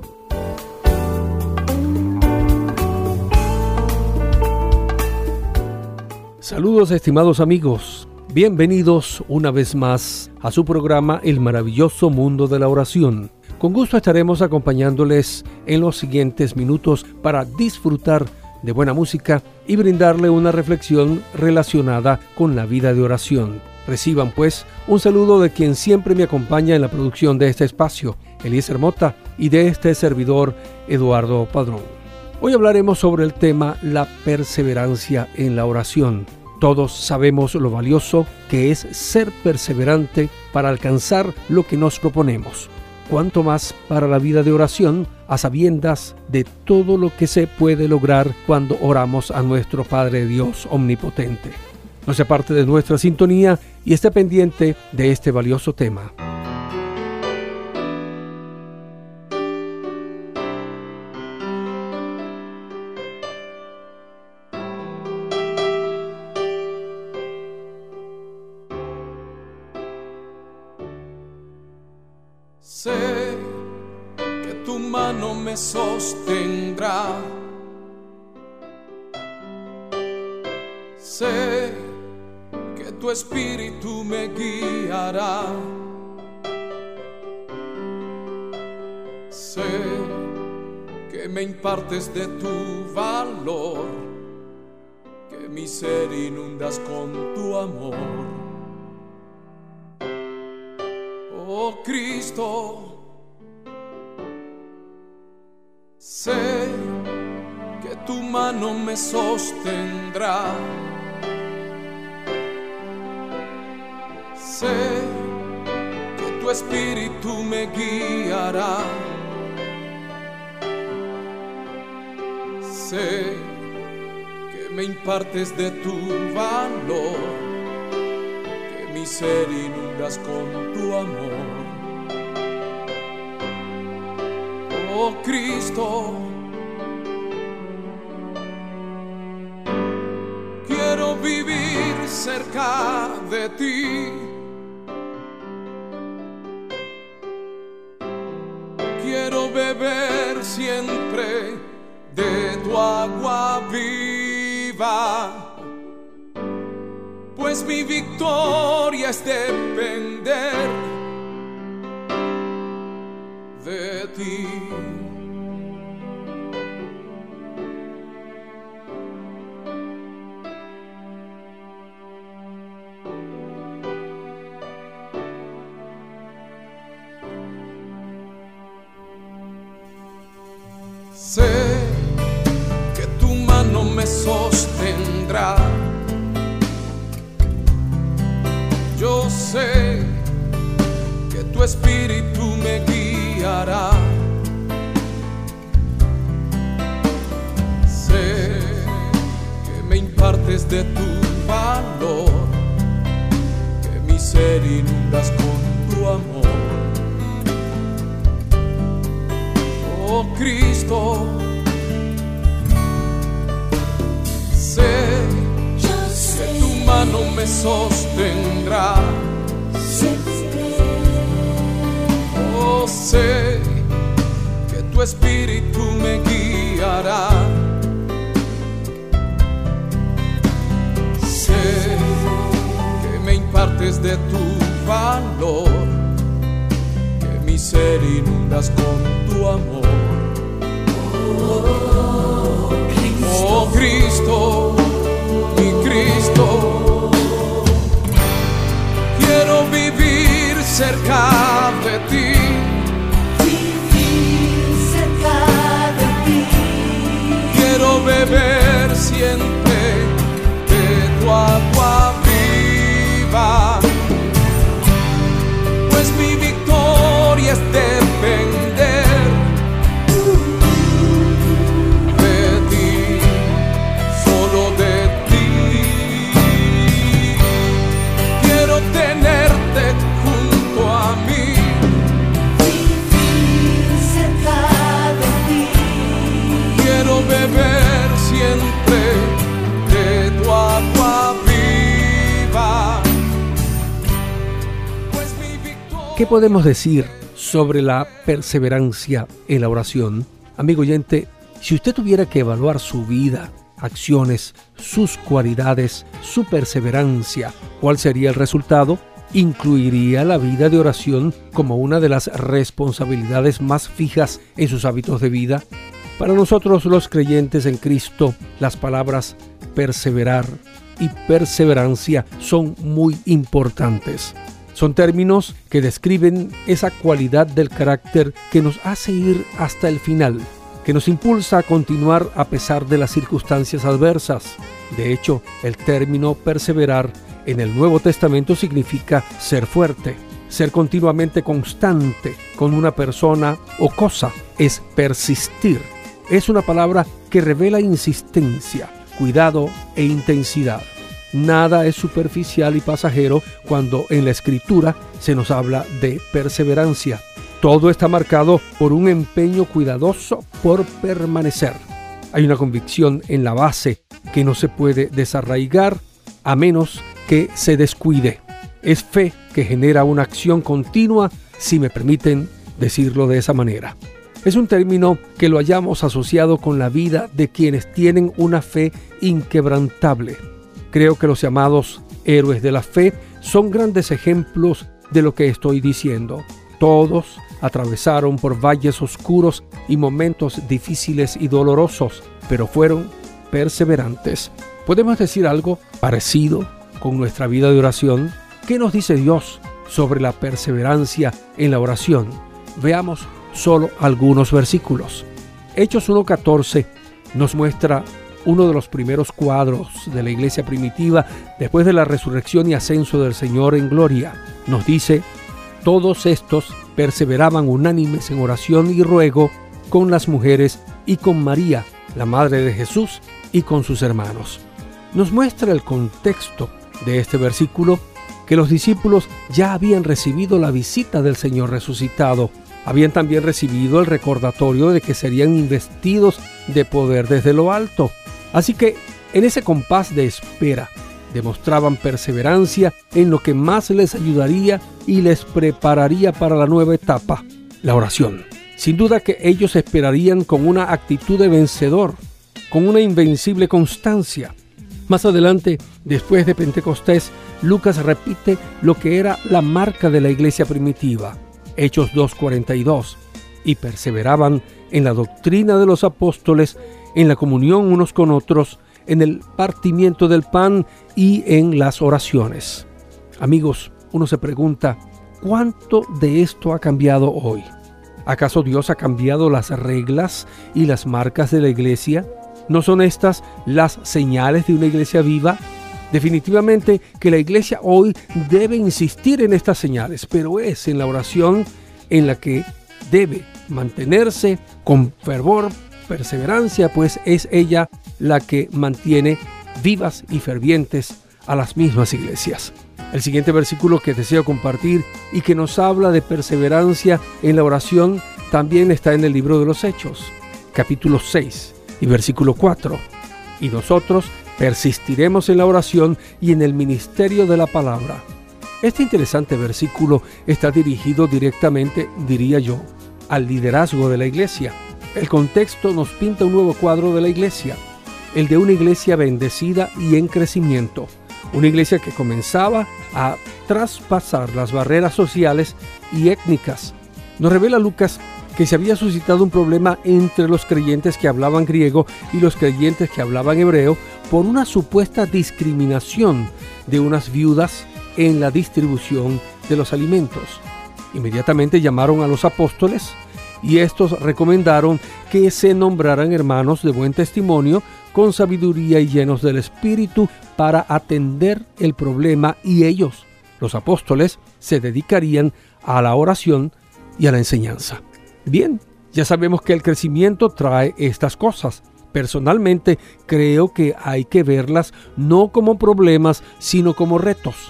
Saludos estimados amigos, bienvenidos una vez más a su programa El maravilloso mundo de la oración. Con gusto estaremos acompañándoles en los siguientes minutos para disfrutar de buena música y brindarle una reflexión relacionada con la vida de oración. Reciban pues un saludo de quien siempre me acompaña en la producción de este espacio, Eliezer Mota, y de este servidor, Eduardo Padrón. Hoy hablaremos sobre el tema la perseverancia en la oración. Todos sabemos lo valioso que es ser perseverante para alcanzar lo que nos proponemos. Cuanto más para la vida de oración, a sabiendas de todo lo que se puede lograr cuando oramos a nuestro Padre Dios Omnipotente. No sea parte de nuestra sintonía y esté pendiente de este valioso tema. Sé que tu mano me sostendrá. Sé que tu espíritu me guiará. Sé que me impartes de tu valor, que mi ser inundas con tu amor. Cristo, sé que tu mano me sostendrá. Sé que tu espíritu me guiará. Sé que me impartes de tu valor que mi ser inundas con tu amor. Cristo, quiero vivir cerca de ti. Quiero beber siempre de tu agua viva, pues mi victoria es depender de ti. Podemos decir sobre la perseverancia en la oración? Amigo oyente, si usted tuviera que evaluar su vida, acciones, sus cualidades, su perseverancia, ¿cuál sería el resultado? ¿Incluiría la vida de oración como una de las responsabilidades más fijas en sus hábitos de vida? Para nosotros los creyentes en Cristo, las palabras perseverar y perseverancia son muy importantes. Son términos que describen esa cualidad del carácter que nos hace ir hasta el final, que nos impulsa a continuar a pesar de las circunstancias adversas. De hecho, el término perseverar en el Nuevo Testamento significa ser fuerte, ser continuamente constante con una persona o cosa, es persistir. Es una palabra que revela insistencia, cuidado e intensidad. Nada es superficial y pasajero cuando en la escritura se nos habla de perseverancia. Todo está marcado por un empeño cuidadoso por permanecer. Hay una convicción en la base que no se puede desarraigar a menos que se descuide. Es fe que genera una acción continua, si me permiten decirlo de esa manera. Es un término que lo hayamos asociado con la vida de quienes tienen una fe inquebrantable. Creo que los llamados héroes de la fe son grandes ejemplos de lo que estoy diciendo. Todos atravesaron por valles oscuros y momentos difíciles y dolorosos, pero fueron perseverantes. ¿Podemos decir algo parecido con nuestra vida de oración? ¿Qué nos dice Dios sobre la perseverancia en la oración? Veamos solo algunos versículos. Hechos 1.14 nos muestra uno de los primeros cuadros de la iglesia primitiva después de la resurrección y ascenso del Señor en gloria. Nos dice, todos estos perseveraban unánimes en oración y ruego con las mujeres y con María, la Madre de Jesús, y con sus hermanos. Nos muestra el contexto de este versículo que los discípulos ya habían recibido la visita del Señor resucitado, habían también recibido el recordatorio de que serían investidos de poder desde lo alto. Así que en ese compás de espera, Demostraban perseverancia en lo que más les ayudaría y les prepararía para la nueva etapa, la oración. Sin duda que ellos esperarían con una actitud de vencedor, con una invencible constancia. Más adelante, después de Pentecostés, Lucas repite lo que era la marca de la iglesia primitiva, Hechos 2.42, y perseveraban en la doctrina de los apóstoles, en la comunión unos con otros, en el partimiento del pan y en las oraciones. Amigos, uno se pregunta, ¿cuánto de esto ha cambiado hoy? ¿Acaso Dios ha cambiado las reglas y las marcas de la iglesia? ¿No son estas las señales de una iglesia viva? Definitivamente que la iglesia hoy debe insistir en estas señales, pero es en la oración en la que debe mantenerse con fervor, perseverancia, pues es ella la que mantiene vivas y fervientes a las mismas iglesias. El siguiente versículo que deseo compartir y que nos habla de perseverancia en la oración también está en el libro de los Hechos, capítulo 6 y versículo 4. Y nosotros persistiremos en la oración y en el ministerio de la palabra. Este interesante versículo está dirigido directamente, diría yo, al liderazgo de la iglesia. El contexto nos pinta un nuevo cuadro de la iglesia, el de una iglesia bendecida y en crecimiento, una iglesia que comenzaba a traspasar las barreras sociales y étnicas. Nos revela Lucas que se había suscitado un problema entre los creyentes que hablaban griego y los creyentes que hablaban hebreo por una supuesta discriminación de unas viudas en la distribución de los alimentos. Inmediatamente llamaron a los apóstoles y estos recomendaron que se nombraran hermanos de buen testimonio, con sabiduría y llenos del Espíritu para atender el problema y ellos, los apóstoles, se dedicarían a la oración y a la enseñanza. Bien, ya sabemos que el crecimiento trae estas cosas. Personalmente creo que hay que verlas no como problemas, sino como retos.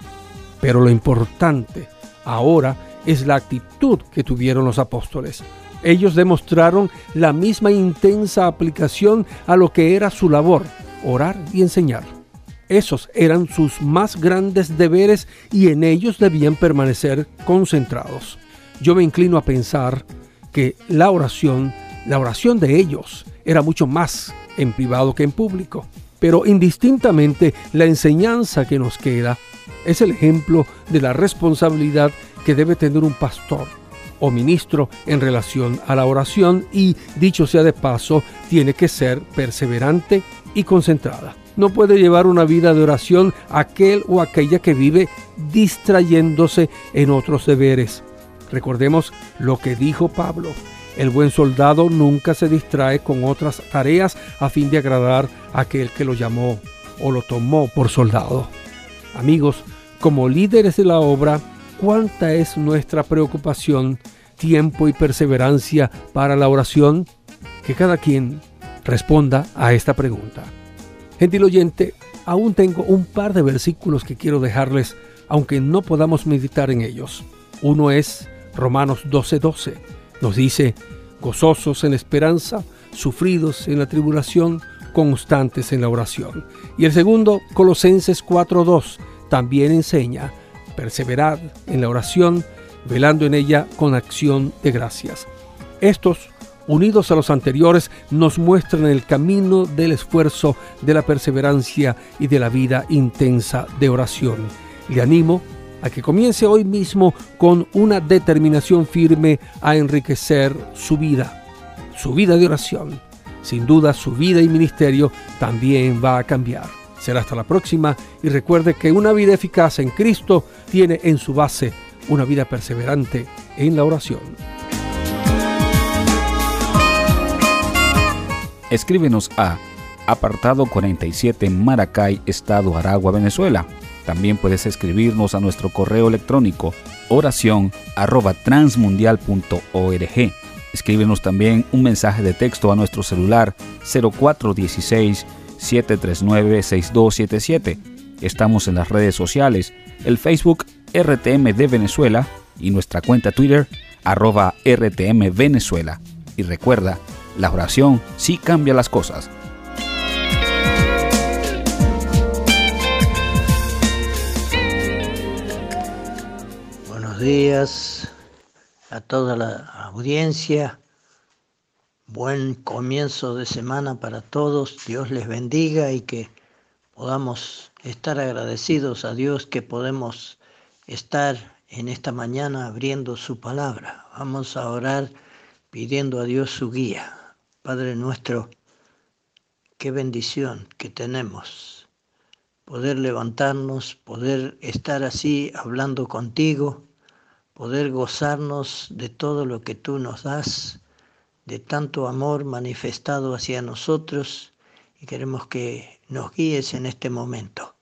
Pero lo importante ahora es la actitud que tuvieron los apóstoles. Ellos demostraron la misma intensa aplicación a lo que era su labor, orar y enseñar. Esos eran sus más grandes deberes y en ellos debían permanecer concentrados. Yo me inclino a pensar que la oración, la oración de ellos, era mucho más en privado que en público. Pero indistintamente la enseñanza que nos queda es el ejemplo de la responsabilidad que debe tener un pastor o ministro en relación a la oración y, dicho sea de paso, tiene que ser perseverante y concentrada. No puede llevar una vida de oración aquel o aquella que vive distrayéndose en otros deberes. Recordemos lo que dijo Pablo. El buen soldado nunca se distrae con otras tareas a fin de agradar a aquel que lo llamó o lo tomó por soldado. Amigos, como líderes de la obra, ¿cuánta es nuestra preocupación, tiempo y perseverancia para la oración? Que cada quien responda a esta pregunta. Gentil oyente, aún tengo un par de versículos que quiero dejarles, aunque no podamos meditar en ellos. Uno es Romanos 12:12 nos dice, gozosos en esperanza, sufridos en la tribulación, constantes en la oración. Y el segundo, Colosenses 4:2, también enseña, perseverad en la oración, velando en ella con acción de gracias. Estos, unidos a los anteriores, nos muestran el camino del esfuerzo, de la perseverancia y de la vida intensa de oración. Le animo a que comience hoy mismo con una determinación firme a enriquecer su vida, su vida de oración. Sin duda su vida y ministerio también va a cambiar. Será hasta la próxima y recuerde que una vida eficaz en Cristo tiene en su base una vida perseverante en la oración. Escríbenos a apartado 47 Maracay, Estado Aragua, Venezuela también puedes escribirnos a nuestro correo electrónico oración arroba transmundial.org. Escríbenos también un mensaje de texto a nuestro celular 0416 739-6277. Estamos en las redes sociales, el Facebook RTM de Venezuela y nuestra cuenta Twitter arroba RTM Venezuela. Y recuerda, la oración sí cambia las cosas. Buenos días a toda la audiencia. Buen comienzo de semana para todos. Dios les bendiga y que podamos estar agradecidos a Dios que podemos estar en esta mañana abriendo su palabra. Vamos a orar pidiendo a Dios su guía. Padre nuestro, qué bendición que tenemos poder levantarnos, poder estar así hablando contigo, poder gozarnos de todo lo que tú nos das, de tanto amor manifestado hacia nosotros y queremos que nos guíes en este momento.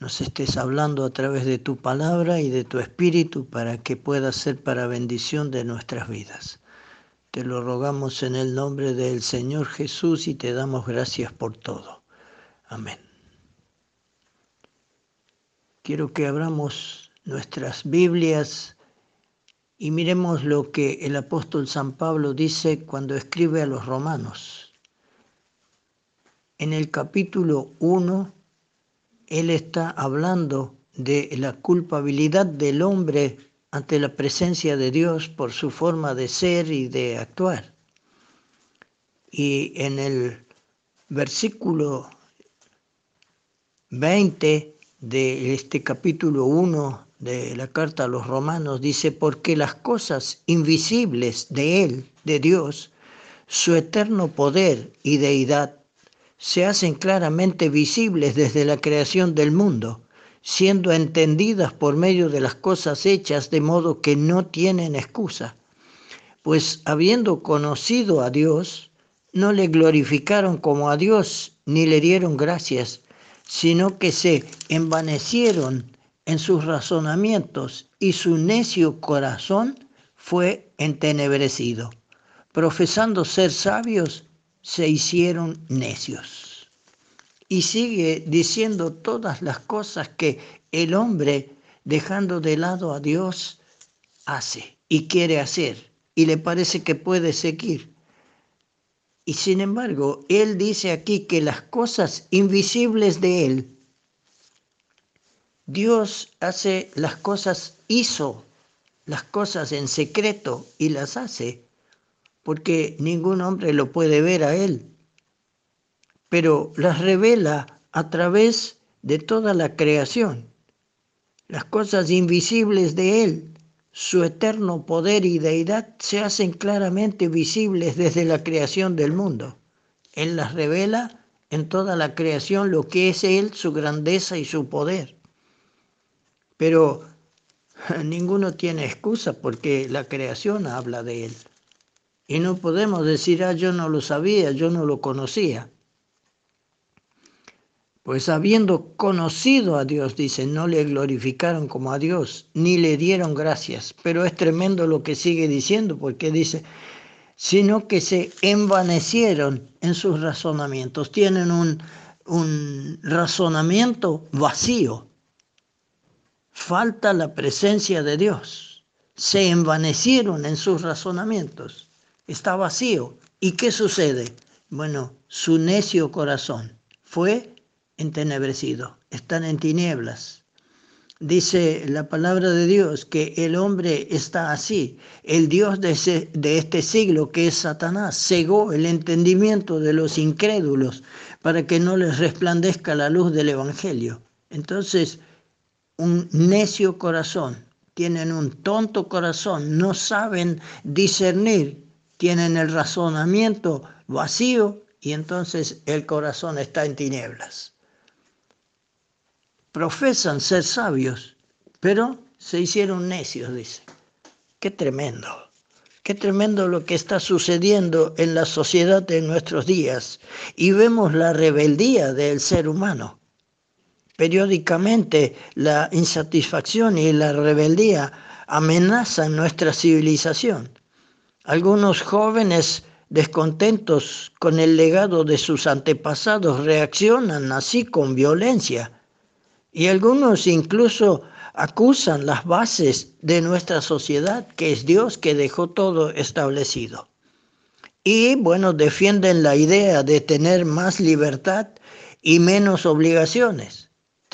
Nos estés hablando a través de tu palabra y de tu espíritu para que pueda ser para bendición de nuestras vidas. Te lo rogamos en el nombre del Señor Jesús y te damos gracias por todo. Amén. Quiero que abramos nuestras Biblias y miremos lo que el apóstol San Pablo dice cuando escribe a los romanos. En el capítulo 1, él está hablando de la culpabilidad del hombre ante la presencia de Dios por su forma de ser y de actuar. Y en el versículo 20 de este capítulo 1 de la carta a los romanos dice, porque las cosas invisibles de Él, de Dios, su eterno poder y deidad, se hacen claramente visibles desde la creación del mundo siendo entendidas por medio de las cosas hechas de modo que no tienen excusa. Pues habiendo conocido a Dios, no le glorificaron como a Dios ni le dieron gracias, sino que se envanecieron en sus razonamientos y su necio corazón fue entenebrecido. Profesando ser sabios, se hicieron necios y sigue diciendo todas las cosas que el hombre, dejando de lado a Dios, hace y quiere hacer y le parece que puede seguir. Y sin embargo, él dice aquí que las cosas invisibles de él, Dios hace las cosas, hizo las cosas en secreto y las hace, porque ningún hombre lo puede ver a él pero las revela a través de toda la creación. Las cosas invisibles de Él, su eterno poder y deidad, se hacen claramente visibles desde la creación del mundo. Él las revela en toda la creación lo que es Él, su grandeza y su poder. Pero <laughs> ninguno tiene excusa porque la creación habla de Él. Y no podemos decir, ah, yo no lo sabía, yo no lo conocía. Pues habiendo conocido a Dios, dice, no le glorificaron como a Dios, ni le dieron gracias. Pero es tremendo lo que sigue diciendo, porque dice, sino que se envanecieron en sus razonamientos. Tienen un, un razonamiento vacío. Falta la presencia de Dios. Se envanecieron en sus razonamientos. Está vacío. ¿Y qué sucede? Bueno, su necio corazón fue entenebrecido, están en tinieblas. Dice la palabra de Dios que el hombre está así. El Dios de, de este siglo, que es Satanás, cegó el entendimiento de los incrédulos para que no les resplandezca la luz del Evangelio. Entonces, un necio corazón, tienen un tonto corazón, no saben discernir, tienen el razonamiento vacío y entonces el corazón está en tinieblas profesan ser sabios, pero se hicieron necios, dice. Qué tremendo, qué tremendo lo que está sucediendo en la sociedad de nuestros días. Y vemos la rebeldía del ser humano. Periódicamente la insatisfacción y la rebeldía amenazan nuestra civilización. Algunos jóvenes descontentos con el legado de sus antepasados reaccionan así con violencia y algunos incluso acusan las bases de nuestra sociedad, que es Dios que dejó todo establecido. Y bueno, defienden la idea de tener más libertad y menos obligaciones.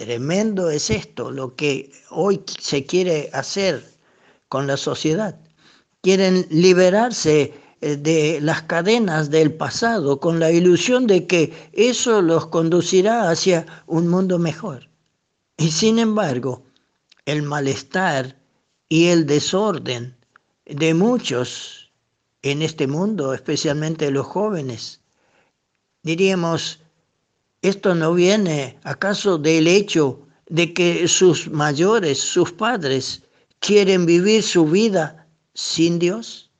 Tremendo es esto, lo que hoy se quiere hacer con la sociedad. Quieren liberarse eh, de las cadenas del pasado con la ilusión de que eso los conducirá hacia un mundo mejor. Y sin embargo, el malestar y el desorden de muchos en este mundo, especialmente los jóvenes, diríamos, esto no viene acaso del hecho de que sus mayores, sus padres, quieren vivir su vida sin Dios?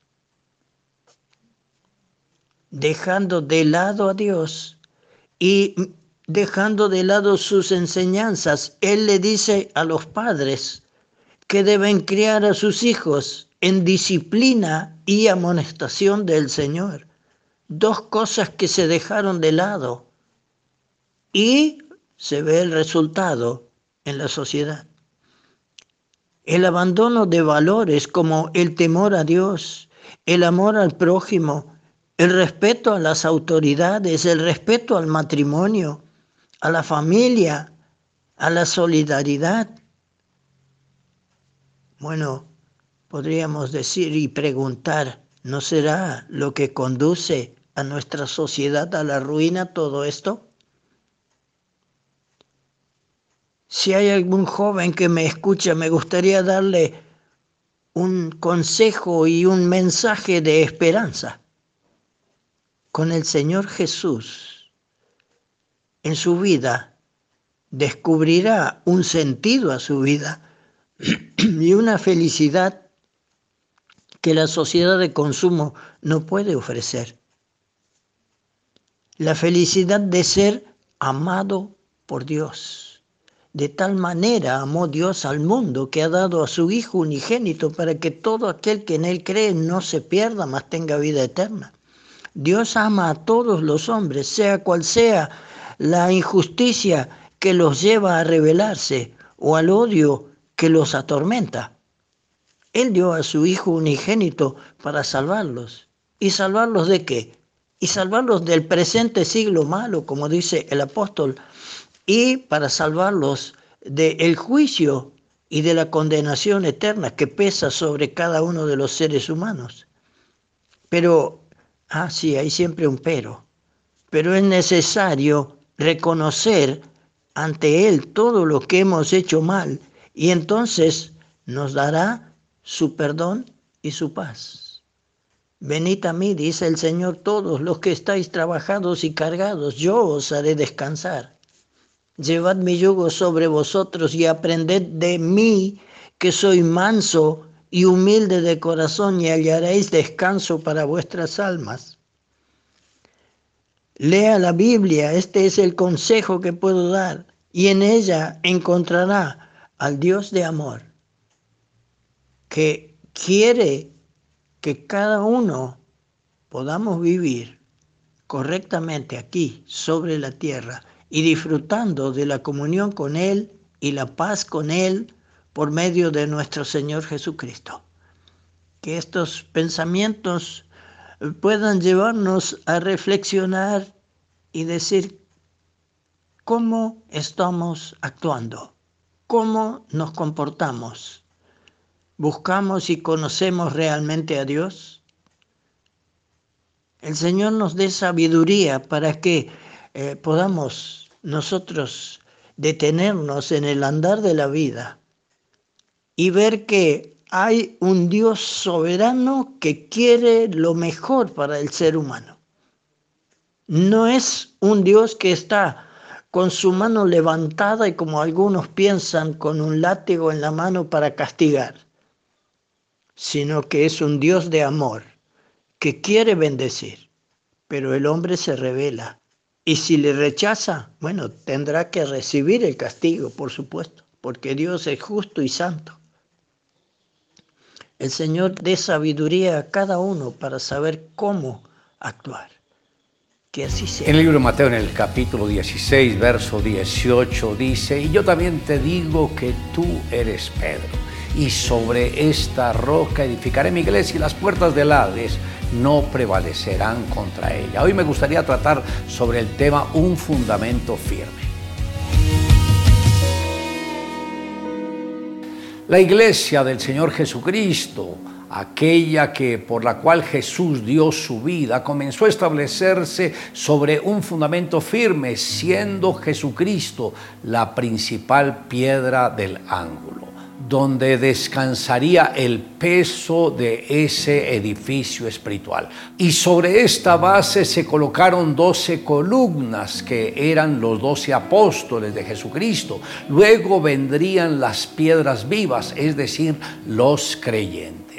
Dejando de lado a Dios y dejando de lado sus enseñanzas, Él le dice a los padres que deben criar a sus hijos en disciplina y amonestación del Señor. Dos cosas que se dejaron de lado y se ve el resultado en la sociedad. El abandono de valores como el temor a Dios, el amor al prójimo, el respeto a las autoridades, el respeto al matrimonio, a la familia, a la solidaridad. Bueno, podríamos decir y preguntar, ¿no será lo que conduce a nuestra sociedad a la ruina todo esto? Si hay algún joven que me escucha, me gustaría darle un consejo y un mensaje de esperanza. Con el Señor Jesús en su vida descubrirá un sentido a su vida <clears throat> y una felicidad que la sociedad de consumo no puede ofrecer. La felicidad de ser amado por Dios de tal manera amó Dios al mundo que ha dado a su Hijo unigénito para que todo aquel que en Él cree no se pierda, mas tenga vida eterna. Dios ama a todos los hombres, sea cual sea la injusticia que los lleva a rebelarse o al odio que los atormenta. Él dio a su Hijo unigénito para salvarlos. ¿Y salvarlos de qué? Y salvarlos del presente siglo malo, como dice el apóstol y para salvarlos del juicio y de la condenación eterna que pesa sobre cada uno de los seres humanos. Pero, ah, sí, hay siempre un pero, pero es necesario reconocer ante Él todo lo que hemos hecho mal y entonces nos dará su perdón y su paz. Venid a mí, dice el Señor, todos los que estáis trabajados y cargados, yo os haré descansar. Llevad mi yugo sobre vosotros y aprended de mí, que soy manso y humilde de corazón, y hallaréis descanso para vuestras almas. Lea la Biblia, este es el consejo que puedo dar, y en ella encontrará al Dios de amor, que quiere que cada uno podamos vivir correctamente aquí, sobre la tierra, y disfrutando de la comunión con Él y la paz con Él por medio de nuestro Señor Jesucristo. Que estos pensamientos puedan llevarnos a reflexionar y decir cómo estamos actuando, cómo nos comportamos. ¿Buscamos y conocemos realmente a Dios? El Señor nos dé sabiduría para que eh, podamos nosotros detenernos en el andar de la vida y ver que hay un Dios soberano que quiere lo mejor para el ser humano. No es un Dios que está con su mano levantada y como algunos piensan con un látigo en la mano para castigar, sino que es un Dios de amor que quiere bendecir, pero el hombre se revela y si le rechaza, bueno, tendrá que recibir el castigo, por supuesto, porque Dios es justo y santo. El Señor dé sabiduría a cada uno para saber cómo actuar. Que así sea. En el libro de Mateo, en el capítulo 16, verso 18, dice, y yo también te digo que tú eres Pedro, y sobre esta roca edificaré mi iglesia y las puertas del Hades no prevalecerán contra ella. Hoy me gustaría tratar sobre el tema un fundamento firme. La iglesia del Señor Jesucristo, aquella que por la cual Jesús dio su vida, comenzó a establecerse sobre un fundamento firme, siendo Jesucristo la principal piedra del ángulo donde descansaría el peso de ese edificio espiritual. Y sobre esta base se colocaron doce columnas que eran los doce apóstoles de Jesucristo. Luego vendrían las piedras vivas, es decir, los creyentes.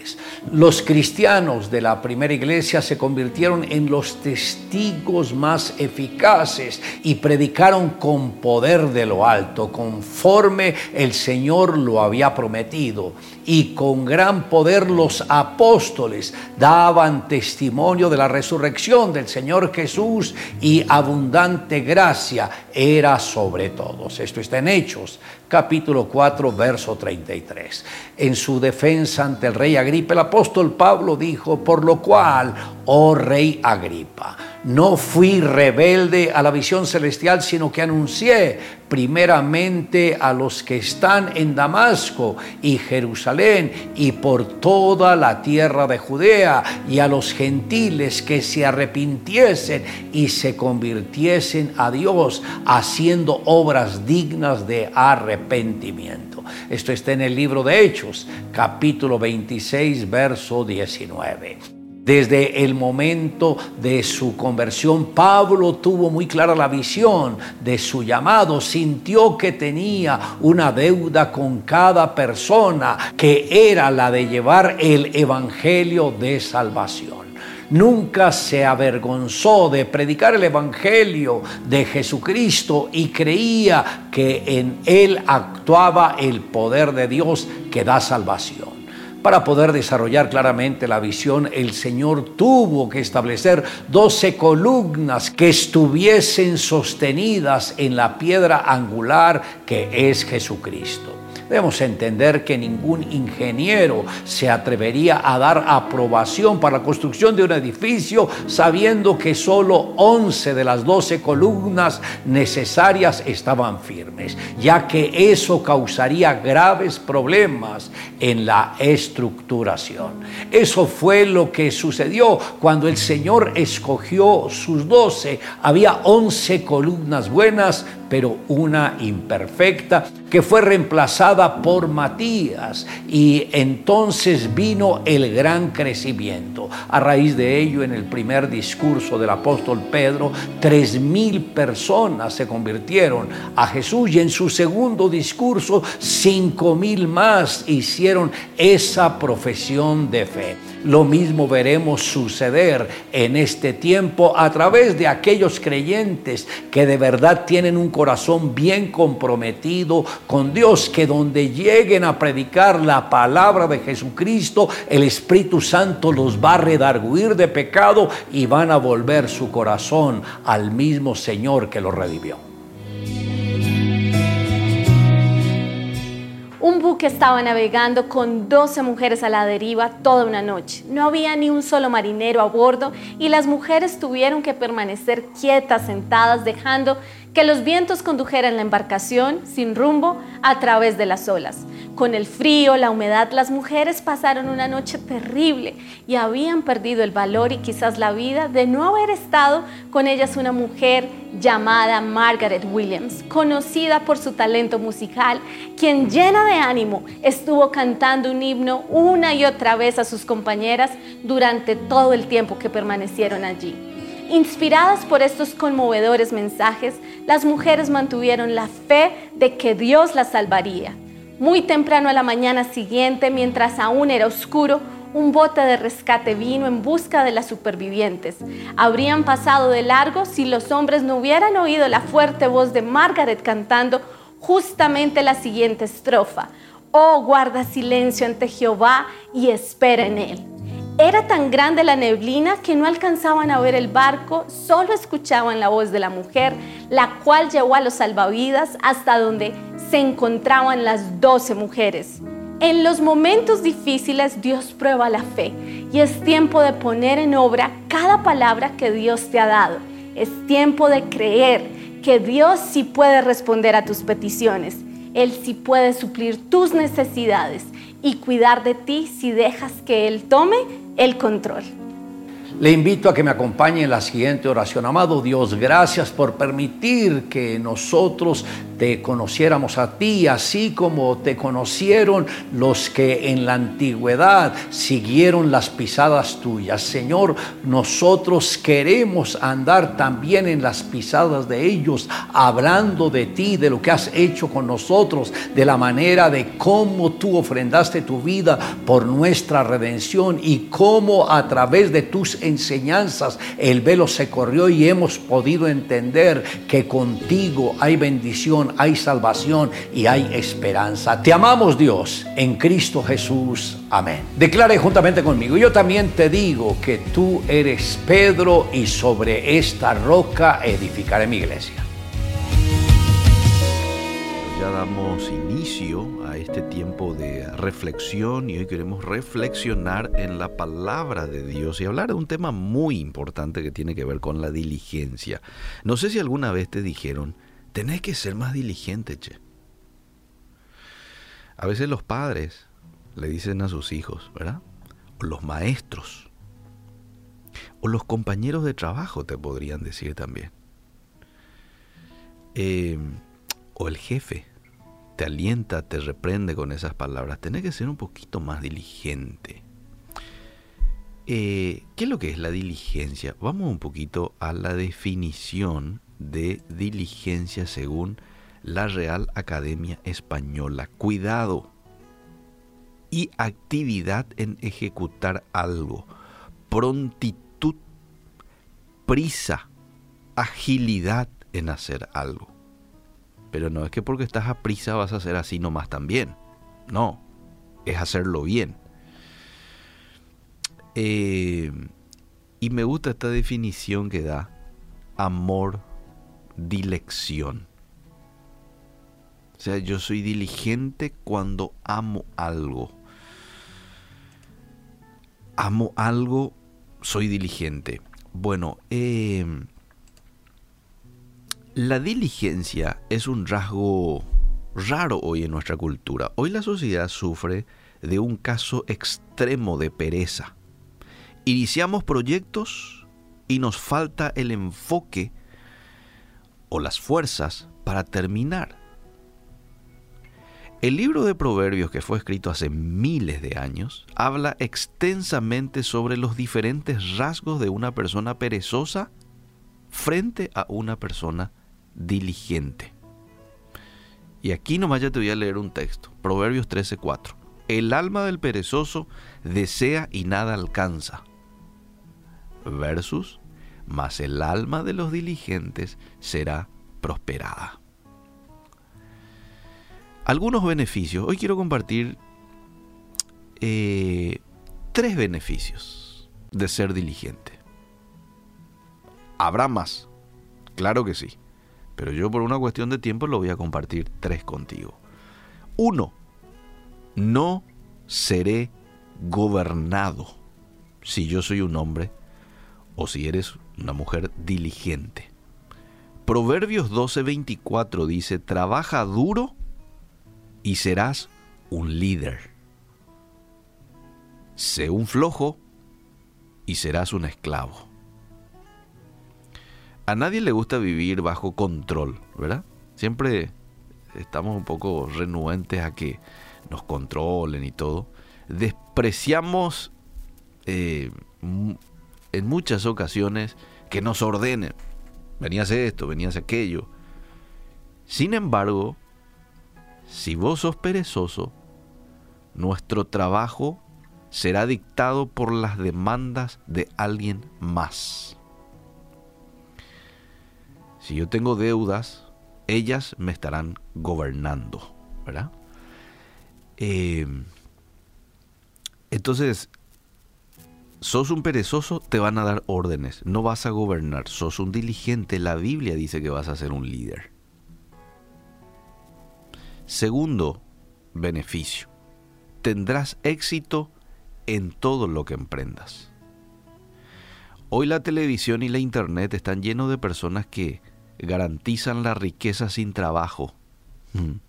Los cristianos de la primera iglesia se convirtieron en los testigos más eficaces y predicaron con poder de lo alto, conforme el Señor lo había prometido. Y con gran poder los apóstoles daban testimonio de la resurrección del Señor Jesús y abundante gracia era sobre todos. Esto está en Hechos capítulo 4, verso 33. En su defensa ante el rey Agripa, el apóstol Pablo dijo, por lo cual, oh rey Agripa, no fui rebelde a la visión celestial, sino que anuncié primeramente a los que están en Damasco y Jerusalén y por toda la tierra de Judea y a los gentiles que se arrepintiesen y se convirtiesen a Dios haciendo obras dignas de arrepentimiento. Esto está en el libro de Hechos, capítulo 26, verso 19. Desde el momento de su conversión, Pablo tuvo muy clara la visión de su llamado, sintió que tenía una deuda con cada persona, que era la de llevar el Evangelio de salvación nunca se avergonzó de predicar el Evangelio de Jesucristo y creía que en él actuaba el poder de Dios que da salvación. Para poder desarrollar claramente la visión, el Señor tuvo que establecer doce columnas que estuviesen sostenidas en la piedra angular que es Jesucristo. Debemos entender que ningún ingeniero se atrevería a dar aprobación para la construcción de un edificio sabiendo que solo 11 de las 12 columnas necesarias estaban firmes, ya que eso causaría graves problemas en la estructuración. Eso fue lo que sucedió cuando el Señor escogió sus 12. Había 11 columnas buenas, pero una imperfecta que fue reemplazada por Matías y entonces vino el gran crecimiento. A raíz de ello, en el primer discurso del apóstol Pedro, tres mil personas se convirtieron a Jesús y en su segundo discurso, cinco mil más hicieron esa profesión de fe. Lo mismo veremos suceder en este tiempo a través de aquellos creyentes que de verdad tienen un corazón bien comprometido con Dios, que donde lleguen a predicar la palabra de Jesucristo, el Espíritu Santo los va a redarguir de pecado y van a volver su corazón al mismo Señor que los redimió. Un buque estaba navegando con 12 mujeres a la deriva toda una noche. No había ni un solo marinero a bordo y las mujeres tuvieron que permanecer quietas, sentadas, dejando que los vientos condujeran la embarcación sin rumbo a través de las olas. Con el frío, la humedad, las mujeres pasaron una noche terrible y habían perdido el valor y quizás la vida de no haber estado con ellas una mujer llamada Margaret Williams, conocida por su talento musical, quien llena de ánimo estuvo cantando un himno una y otra vez a sus compañeras durante todo el tiempo que permanecieron allí. Inspiradas por estos conmovedores mensajes, las mujeres mantuvieron la fe de que Dios las salvaría. Muy temprano a la mañana siguiente, mientras aún era oscuro, un bote de rescate vino en busca de las supervivientes. Habrían pasado de largo si los hombres no hubieran oído la fuerte voz de Margaret cantando justamente la siguiente estrofa. Oh, guarda silencio ante Jehová y espera en él. Era tan grande la neblina que no alcanzaban a ver el barco, solo escuchaban la voz de la mujer, la cual llevó a los salvavidas hasta donde se encontraban las doce mujeres. En los momentos difíciles Dios prueba la fe y es tiempo de poner en obra cada palabra que Dios te ha dado. Es tiempo de creer que Dios sí puede responder a tus peticiones Él sí puede suplir tus necesidades y cuidar de ti si dejas que Él tome el control. Le invito a que me acompañe en la siguiente oración. Amado Dios, gracias por permitir que nosotros te conociéramos a ti, así como te conocieron los que en la antigüedad siguieron las pisadas tuyas. Señor, nosotros queremos andar también en las pisadas de ellos, hablando de ti, de lo que has hecho con nosotros, de la manera de cómo tú ofrendaste tu vida por nuestra redención y cómo a través de tus enseñanzas el velo se corrió y hemos podido entender que contigo hay bendición, hay salvación y hay esperanza. Te amamos Dios en Cristo Jesús. Amén. Declare juntamente conmigo, yo también te digo que tú eres Pedro y sobre esta roca edificaré mi iglesia. Ya damos inicio a este tiempo de reflexión y hoy queremos reflexionar en la palabra de Dios y hablar de un tema muy importante que tiene que ver con la diligencia. No sé si alguna vez te dijeron, tenés que ser más diligente, che. A veces los padres le dicen a sus hijos, ¿verdad? O los maestros. O los compañeros de trabajo te podrían decir también. Eh, o el jefe te alienta, te reprende con esas palabras. Tenés que ser un poquito más diligente. Eh, ¿Qué es lo que es la diligencia? Vamos un poquito a la definición de diligencia según la Real Academia Española. Cuidado y actividad en ejecutar algo. Prontitud, prisa, agilidad en hacer algo. Pero no es que porque estás a prisa vas a hacer así nomás también. No, es hacerlo bien. Eh, y me gusta esta definición que da amor, dilección. O sea, yo soy diligente cuando amo algo. Amo algo, soy diligente. Bueno, eh, la diligencia es un rasgo raro hoy en nuestra cultura. Hoy la sociedad sufre de un caso extremo de pereza. Iniciamos proyectos y nos falta el enfoque o las fuerzas para terminar. El libro de Proverbios, que fue escrito hace miles de años, habla extensamente sobre los diferentes rasgos de una persona perezosa frente a una persona diligente. Y aquí nomás ya te voy a leer un texto, Proverbios 13:4. El alma del perezoso desea y nada alcanza. Versus, mas el alma de los diligentes será prosperada. Algunos beneficios. Hoy quiero compartir eh, tres beneficios de ser diligente. Habrá más, claro que sí. Pero yo por una cuestión de tiempo lo voy a compartir tres contigo. Uno, no seré gobernado si yo soy un hombre o si eres una mujer diligente. Proverbios 12:24 dice, trabaja duro y serás un líder. Sé un flojo y serás un esclavo. A nadie le gusta vivir bajo control, ¿verdad? Siempre estamos un poco renuentes a que nos controlen y todo. Despreciamos eh, en muchas ocasiones que nos ordenen. Venías esto, venías aquello. Sin embargo, si vos sos perezoso, nuestro trabajo será dictado por las demandas de alguien más. Si yo tengo deudas, ellas me estarán gobernando, ¿verdad? Eh, entonces, sos un perezoso, te van a dar órdenes, no vas a gobernar. Sos un diligente, la Biblia dice que vas a ser un líder. Segundo beneficio, tendrás éxito en todo lo que emprendas. Hoy la televisión y la internet están llenos de personas que garantizan la riqueza sin trabajo. Mm.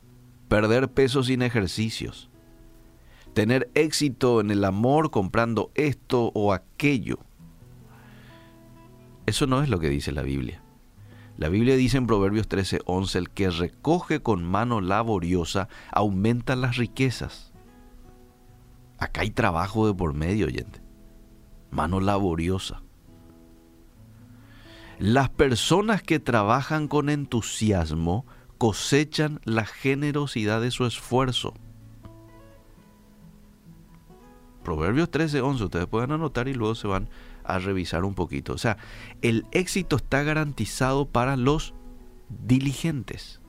perder peso sin ejercicios, tener éxito en el amor comprando esto o aquello. Eso no es lo que dice la Biblia. La Biblia dice en Proverbios 13:11, el que recoge con mano laboriosa aumenta las riquezas. Acá hay trabajo de por medio, oyente. Mano laboriosa. Las personas que trabajan con entusiasmo cosechan la generosidad de su esfuerzo. Proverbios 13, 11, ustedes pueden anotar y luego se van a revisar un poquito. O sea, el éxito está garantizado para los diligentes.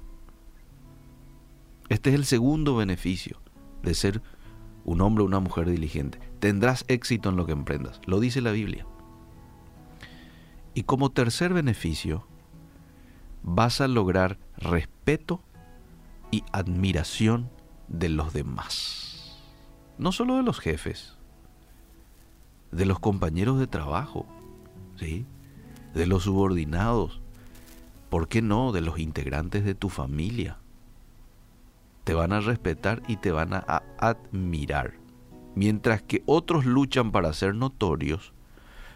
Este es el segundo beneficio de ser un hombre o una mujer diligente. Tendrás éxito en lo que emprendas, lo dice la Biblia. Y como tercer beneficio, vas a lograr respeto y admiración de los demás. No solo de los jefes, de los compañeros de trabajo, ¿sí? de los subordinados, ¿por qué no? De los integrantes de tu familia. Te van a respetar y te van a admirar. Mientras que otros luchan para ser notorios,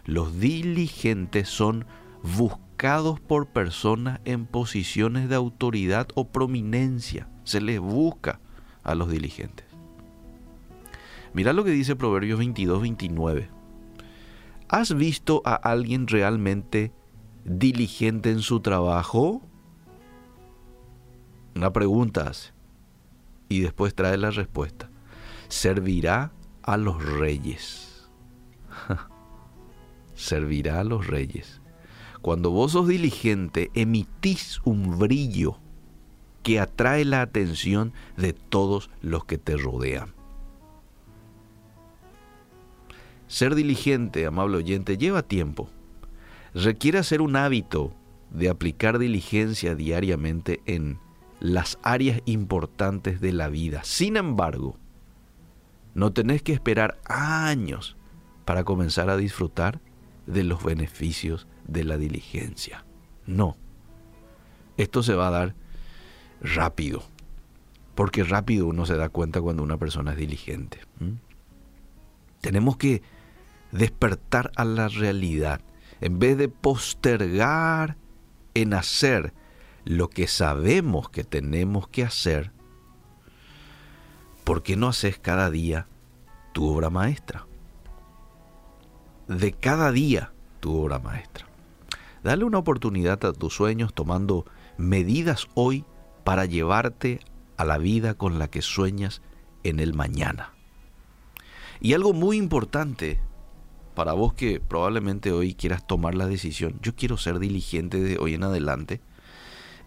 los diligentes son buscados por personas en posiciones de autoridad o prominencia. Se les busca a los diligentes. Mira lo que dice Proverbios 22, 29. ¿Has visto a alguien realmente diligente en su trabajo? Una pregunta hace. Y después trae la respuesta. Servirá a los reyes. Servirá a los reyes. Cuando vos sos diligente, emitís un brillo que atrae la atención de todos los que te rodean. Ser diligente, amable oyente, lleva tiempo. Requiere hacer un hábito de aplicar diligencia diariamente en las áreas importantes de la vida. Sin embargo, no tenés que esperar años para comenzar a disfrutar de los beneficios de la diligencia. No. Esto se va a dar rápido. Porque rápido uno se da cuenta cuando una persona es diligente. Tenemos que despertar a la realidad. En vez de postergar en hacer lo que sabemos que tenemos que hacer, ¿por qué no haces cada día tu obra maestra? De cada día tu obra maestra. Dale una oportunidad a tus sueños tomando medidas hoy para llevarte a la vida con la que sueñas en el mañana. Y algo muy importante para vos que probablemente hoy quieras tomar la decisión, yo quiero ser diligente de hoy en adelante,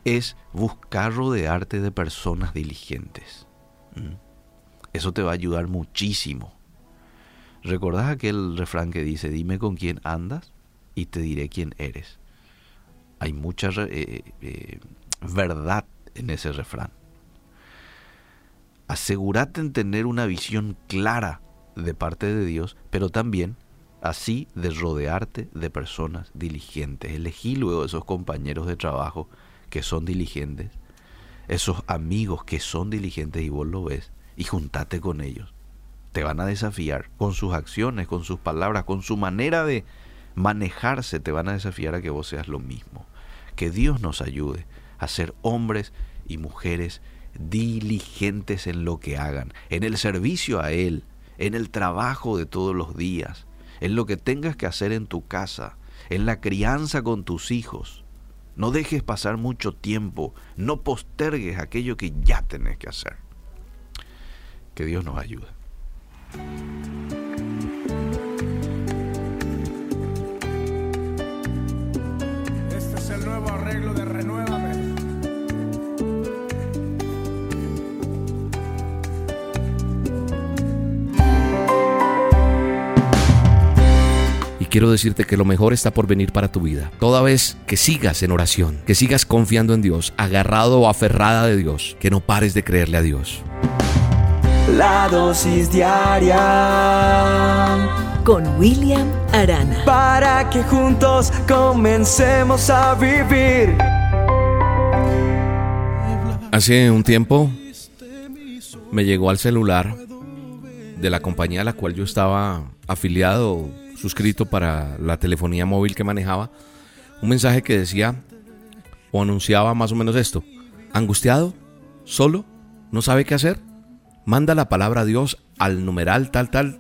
es buscar rodearte de personas diligentes. ¿Mm? Eso te va a ayudar muchísimo. ¿Recordás aquel refrán que dice, dime con quién andas y te diré quién eres? Hay mucha eh, eh, verdad en ese refrán. Asegúrate en tener una visión clara de parte de Dios, pero también así de rodearte de personas diligentes. Elegí luego esos compañeros de trabajo que son diligentes, esos amigos que son diligentes y vos lo ves, y juntate con ellos. Te van a desafiar con sus acciones, con sus palabras, con su manera de manejarse, te van a desafiar a que vos seas lo mismo. Que Dios nos ayude a ser hombres y mujeres diligentes en lo que hagan, en el servicio a Él, en el trabajo de todos los días, en lo que tengas que hacer en tu casa, en la crianza con tus hijos. No dejes pasar mucho tiempo, no postergues aquello que ya tenés que hacer. Que Dios nos ayude. Este es el nuevo arreglo de Renuévame. quiero decirte que lo mejor está por venir para tu vida. Toda vez que sigas en oración, que sigas confiando en Dios, agarrado o aferrada de Dios, que no pares de creerle a Dios. La dosis diaria con William Arana. Para que juntos comencemos a vivir. Hace un tiempo me llegó al celular de la compañía a la cual yo estaba afiliado, suscrito para la telefonía móvil que manejaba, un mensaje que decía o anunciaba más o menos esto. ¿Angustiado? ¿Solo? ¿No sabe qué hacer? Manda la palabra a Dios al numeral tal tal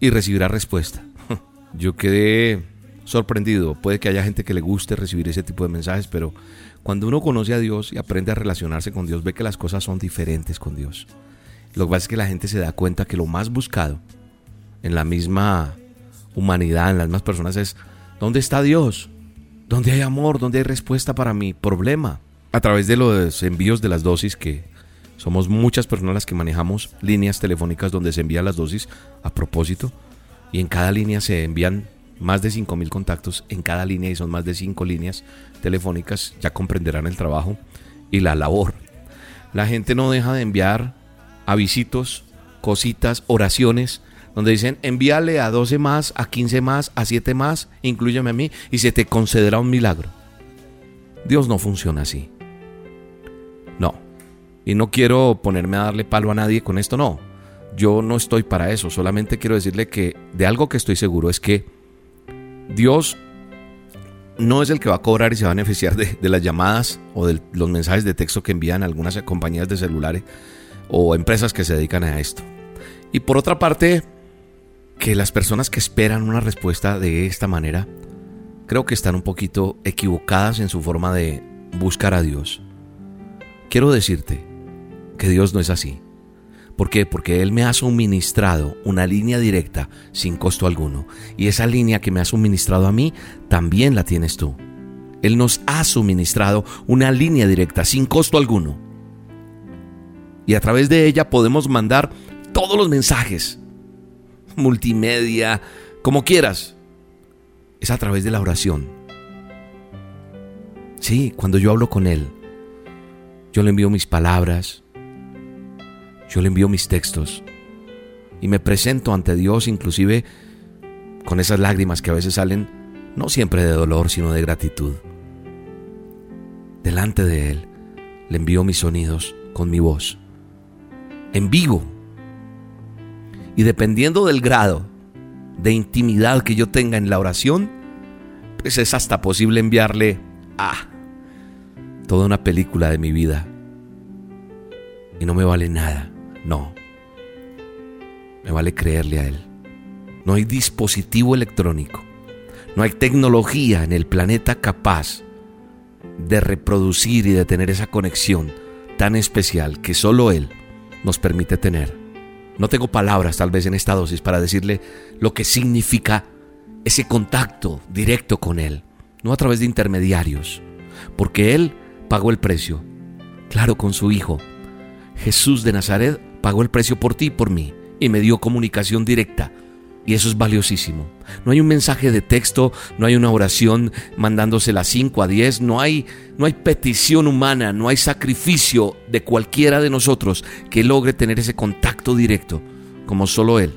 y recibirá respuesta. <laughs> Yo quedé sorprendido. Puede que haya gente que le guste recibir ese tipo de mensajes, pero cuando uno conoce a Dios y aprende a relacionarse con Dios, ve que las cosas son diferentes con Dios. Lo que pasa es que la gente se da cuenta que lo más buscado en la misma humanidad, en las mismas personas, es ¿dónde está Dios? ¿Dónde hay amor? ¿Dónde hay respuesta para mi problema? A través de los envíos de las dosis, que somos muchas personas las que manejamos líneas telefónicas donde se envían las dosis a propósito, y en cada línea se envían más de 5.000 contactos en cada línea y son más de 5 líneas telefónicas, ya comprenderán el trabajo y la labor. La gente no deja de enviar avisitos, cositas, oraciones, donde dicen envíale a 12 más, a 15 más, a 7 más, incluyeme a mí y se te concederá un milagro. Dios no funciona así. Y no quiero ponerme a darle palo a nadie con esto, no. Yo no estoy para eso, solamente quiero decirle que de algo que estoy seguro es que Dios no es el que va a cobrar y se va a beneficiar de, las llamadas o de los mensajes de texto que envían algunas compañías de celulares o empresas que se dedican a esto. Y por otra parte, que las personas que esperan una respuesta de esta manera, creo que están un poquito equivocadas en su forma de buscar a Dios. Quiero decirte que Dios no es así. ¿Por qué? Porque Él me ha suministrado una línea directa sin costo alguno. Y esa línea que me ha suministrado a mí, también la tienes tú. Él nos ha suministrado una línea directa sin costo alguno. Y a través de ella podemos mandar todos los mensajes, multimedia, como quieras. Es a través de la oración. Sí, cuando yo hablo con Él, yo le envío mis palabras, yo le envío mis textos y me presento ante Dios inclusive con esas lágrimas que a veces salen no siempre de dolor, sino de gratitud. Delante de Él le envío mis sonidos con mi voz, en vivo. Y dependiendo del grado de intimidad que yo tenga en la oración, pues es hasta posible enviarle a ah, toda una película de mi vida. Y no me vale nada no. Me vale creerle a Él. No hay dispositivo electrónico, no hay tecnología en el planeta capaz de reproducir y de tener esa conexión tan especial que solo Él nos permite tener. No tengo palabras tal vez en esta dosis para decirle lo que significa ese contacto directo con Él, no a través de intermediarios, porque Él pagó el precio, claro, con su Hijo. Jesús de Nazaret pagó el precio por ti y por mí y me dio comunicación directa. Y eso es valiosísimo. No hay un mensaje de texto, no hay una oración mandándosela 5 a 10, no hay, no hay petición humana, no hay sacrificio de cualquiera de nosotros que logre tener ese contacto directo, como solo Él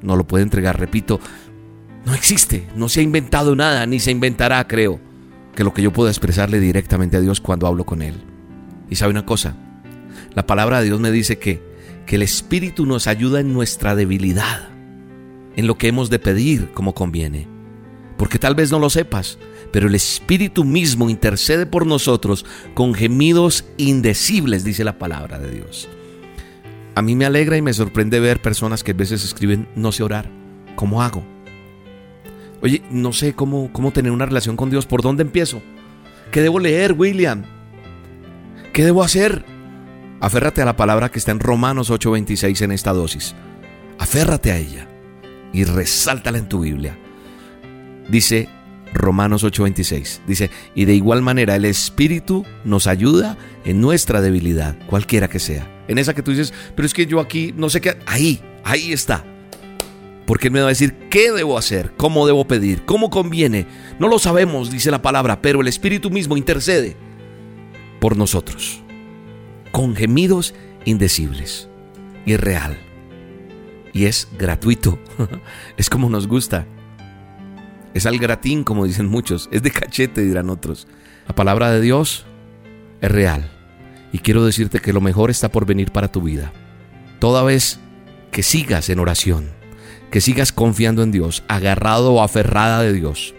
no lo puede entregar. Repito, no existe, no se ha inventado nada, ni se inventará, creo, que lo que yo pueda expresarle directamente a Dios cuando hablo con Él. Y sabe una cosa, la palabra de Dios me dice que que el Espíritu nos ayuda en nuestra debilidad, en lo que hemos de pedir como conviene. Porque tal vez no lo sepas, pero el Espíritu mismo intercede por nosotros con gemidos indecibles, dice la palabra de Dios. A mí me alegra y me sorprende ver personas que a veces escriben, no sé orar, ¿cómo hago? Oye, no sé cómo, cómo tener una relación con Dios, ¿por dónde empiezo? ¿Qué debo leer, William? ¿Qué debo hacer? Aférrate a la palabra que está en Romanos 8:26 en esta dosis. Aférrate a ella y resáltala en tu Biblia. Dice Romanos 8:26. Dice, y de igual manera el Espíritu nos ayuda en nuestra debilidad, cualquiera que sea. En esa que tú dices, pero es que yo aquí no sé qué. Ahí, ahí está. Porque me va a decir qué debo hacer, cómo debo pedir, cómo conviene. No lo sabemos, dice la palabra, pero el Espíritu mismo intercede por nosotros con gemidos indecibles. Y es real. Y es gratuito. <laughs> es como nos gusta. Es al gratín, como dicen muchos. Es de cachete, dirán otros. La palabra de Dios es real. Y quiero decirte que lo mejor está por venir para tu vida. Toda vez que sigas en oración, que sigas confiando en Dios, agarrado o aferrada de Dios,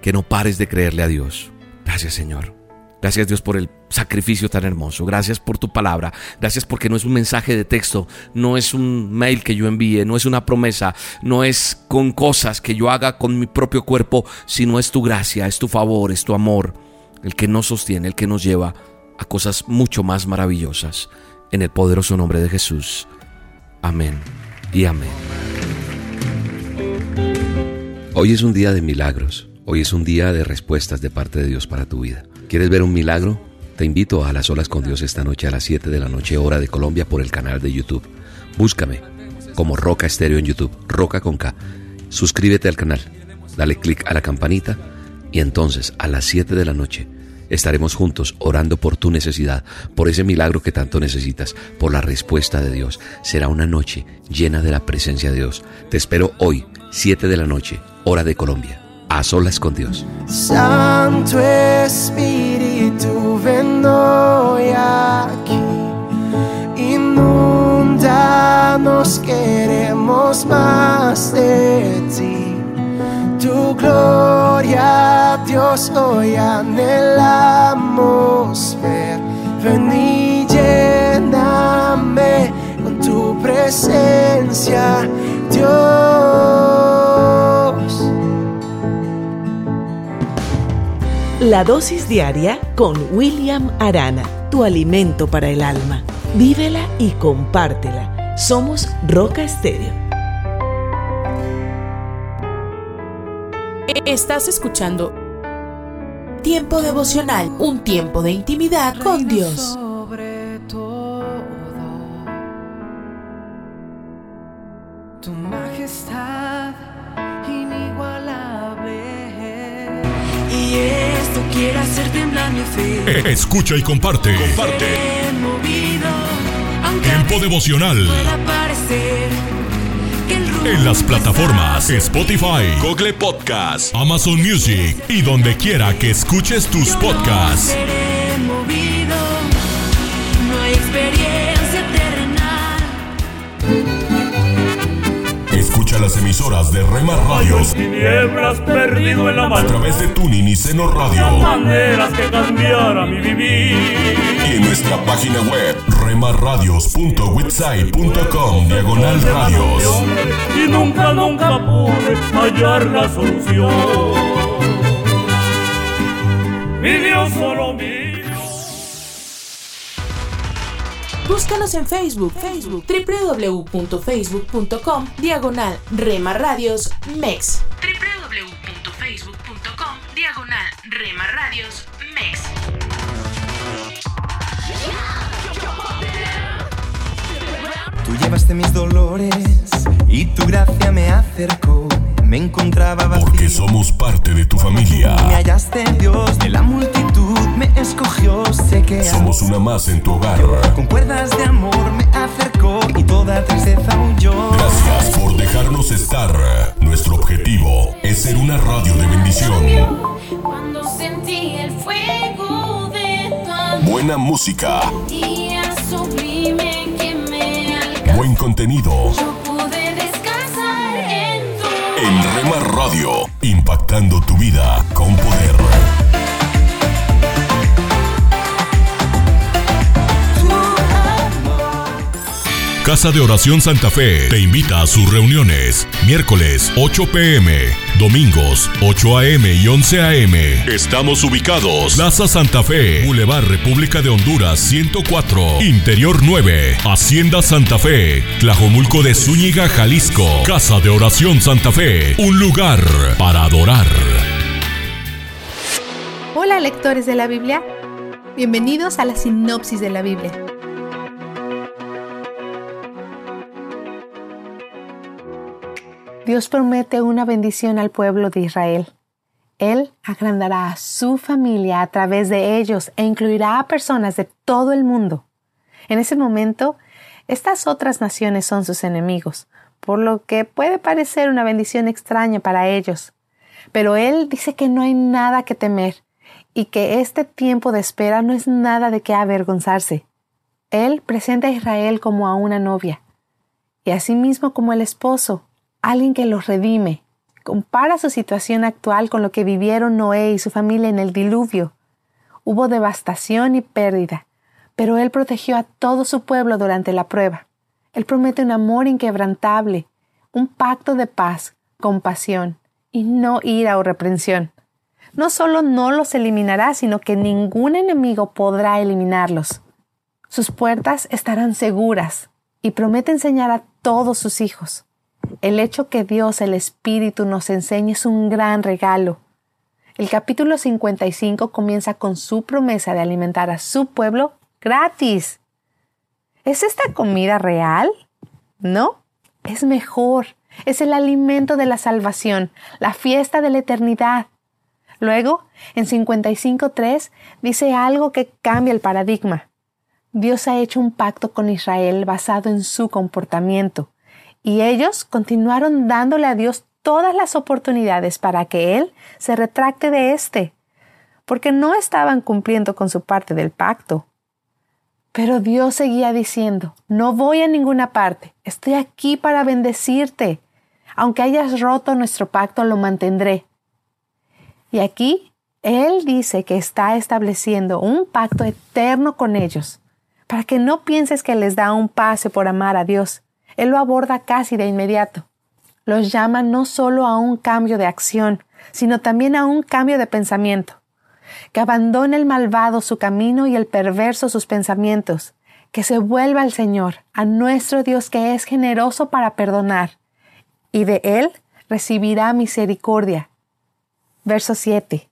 que no pares de creerle a Dios. Gracias Señor. Gracias Dios por el sacrificio tan hermoso. Gracias por tu palabra. Gracias porque no es un mensaje de texto, no es un mail que yo envíe, no es una promesa, no es con cosas que yo haga con mi propio cuerpo, sino es tu gracia, es tu favor, es tu amor, el que nos sostiene, el que nos lleva a cosas mucho más maravillosas. En el poderoso nombre de Jesús. Amén y amén. Hoy es un día de milagros. Hoy es un día de respuestas de parte de Dios para tu vida. ¿Quieres ver un milagro? Te invito a las olas con Dios esta noche a las 7 de la noche hora de Colombia por el canal de YouTube. Búscame como Roca Estéreo en YouTube, Roca con K. Suscríbete al canal, dale click a la campanita y entonces a las 7 de la noche estaremos juntos orando por tu necesidad, por ese milagro que tanto necesitas, por la respuesta de Dios. Será una noche llena de la presencia de Dios. Te espero hoy, 7 de la noche, hora de Colombia, a solas con Dios. Santo Espíritu, hoy aquí. Queremos más de ti. Tu gloria, Dios, hoy anhelamos ver. Ven y lléname con tu presencia, Dios. La dosis diaria con William Arana, tu alimento para el alma. Vívela y compártela. Somos Roca Estéreo. Estás escuchando Tiempo devocional, un tiempo de intimidad con Dios. Sobre todo, tu majestad inigualable. Y esto quiere hacer temblar mi fe. Escucha y comparte. Comparte. Movido, Tiempo devocional. parecer En las plataformas Spotify, Google Podcast, Amazon Music y donde quiera que escuches tus podcasts. Escucha las emisoras de Rema Radios Tinieblas perdido en la a mano. través de Tuning y Seno Radio Maneras que cambiara mi vivir. y en nuestra página web remarradios.witsai.com diagonal radios. Y nunca, nunca pude hallar la solución. Mi Dios solo mío. Búscanos en Facebook, Facebook, www.facebook.com, diagonal Rema Radios MEX. www.facebook.com, diagonal Rema Radios MEX. Tú llevaste mis dolores y tu gracia me acercó. Me encontraba vacío. Porque somos parte de tu familia. Me hallaste Dios de la multitud, me escogió, sé que Somos una más en tu hogar. con cuerdas de amor me acercó y toda tristeza huyó. Gracias por dejarnos estar. Nuestro objetivo es ser una radio de bendición. Cuando sentí el fuego de tu amor, Buena música, día sublime que me alcanzó. buen contenido. Pude en tu En Rema Radio, impactando tu vida con poder. Casa de Oración Santa Fe te invita a sus reuniones. Miércoles 8 pm, domingos 8 am y 11 am. Estamos ubicados. Plaza Santa Fe, Boulevard República de Honduras 104, Interior 9, Hacienda Santa Fe, Tlajomulco de Zúñiga, Jalisco. Casa de Oración Santa Fe, un lugar para adorar. Hola lectores de la Biblia, bienvenidos a la sinopsis de la Biblia. Dios promete una bendición al pueblo de Israel. Él agrandará a su familia a través de ellos e incluirá a personas de todo el mundo. En ese momento, estas otras naciones son sus enemigos, por lo que puede parecer una bendición extraña para ellos. Pero Él dice que no hay nada que temer y que este tiempo de espera no es nada de qué avergonzarse. Él presenta a Israel como a una novia, y asimismo como el esposo, alguien que los redime. Compara su situación actual con lo que vivieron Noé y su familia en el diluvio. Hubo devastación y pérdida, pero Él protegió a todo su pueblo durante la prueba. Él promete un amor inquebrantable, un pacto de paz, compasión y no ira o reprensión. No solo no los eliminará, sino que ningún enemigo podrá eliminarlos. Sus puertas estarán seguras y promete enseñar a todos sus hijos. El hecho que Dios, el Espíritu, nos enseñe es un gran regalo. El capítulo 55 comienza con su promesa de alimentar a su pueblo gratis. ¿Es esta comida real? No, es mejor. Es el alimento de la salvación, la fiesta de la eternidad. Luego, en 55.3 dice algo que cambia el paradigma. Dios ha hecho un pacto con Israel basado en su comportamiento, y ellos continuaron dándole a Dios todas las oportunidades para que Él se retracte de éste, porque no estaban cumpliendo con su parte del pacto. Pero Dios seguía diciendo, no voy a ninguna parte, estoy aquí para bendecirte. Aunque hayas roto nuestro pacto, lo mantendré. Y aquí Él dice que está estableciendo un pacto eterno con ellos para que no pienses que les da un pase por amar a Dios. Él lo aborda casi de inmediato. Los llama no solo a un cambio de acción, sino también a un cambio de pensamiento. Que abandone el malvado su camino y el perverso sus pensamientos. Que se vuelva al Señor, a nuestro Dios que es generoso para perdonar. Y de Él recibirá misericordia. Verso 7.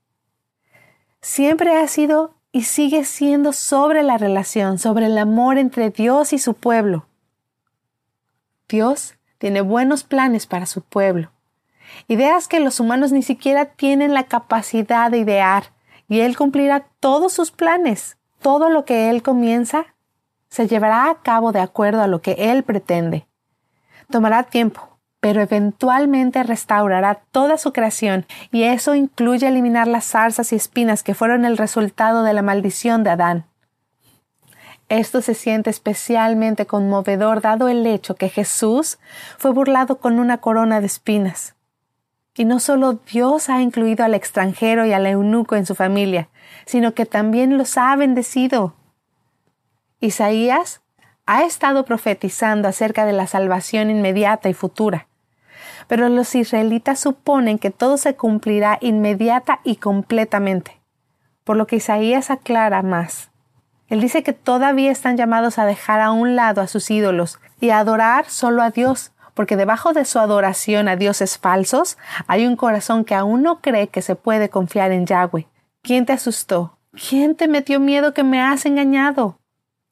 Siempre ha sido y sigue siendo sobre la relación, sobre el amor entre Dios y su pueblo. Dios tiene buenos planes para su pueblo, ideas que los humanos ni siquiera tienen la capacidad de idear, y Él cumplirá todos sus planes. Todo lo que Él comienza se llevará a cabo de acuerdo a lo que Él pretende. Tomará tiempo, pero eventualmente restaurará toda su creación, y eso incluye eliminar las zarzas y espinas que fueron el resultado de la maldición de Adán. Esto se siente especialmente conmovedor dado el hecho que Jesús fue burlado con una corona de espinas. Y no solo Dios ha incluido al extranjero y al eunuco en su familia, sino que también los ha bendecido. Isaías ha estado profetizando acerca de la salvación inmediata y futura pero los israelitas suponen que todo se cumplirá inmediata y completamente, por lo que Isaías aclara más. Él dice que todavía están llamados a dejar a un lado a sus ídolos y a adorar solo a Dios, porque debajo de su adoración a dioses falsos hay un corazón que aún no cree que se puede confiar en Yahweh. ¿Quién te asustó? ¿Quién te metió miedo que me has engañado?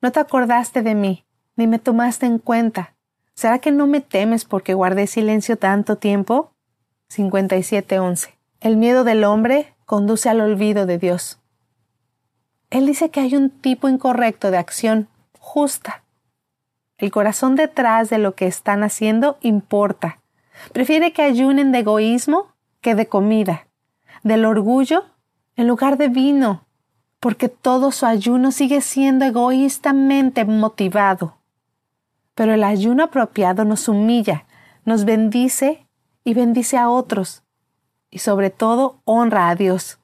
No te acordaste de mí, ni me tomaste en cuenta. ¿Será que no me temes porque guardé silencio tanto tiempo? 57.11. El miedo del hombre conduce al olvido de Dios. Él dice que hay un tipo incorrecto de acción justa. El corazón detrás de lo que están haciendo importa. Prefiere que ayunen de egoísmo que de comida, del orgullo en lugar de vino, porque todo su ayuno sigue siendo egoístamente motivado pero el ayuno apropiado nos humilla, nos bendice y bendice a otros, y sobre todo honra a Dios.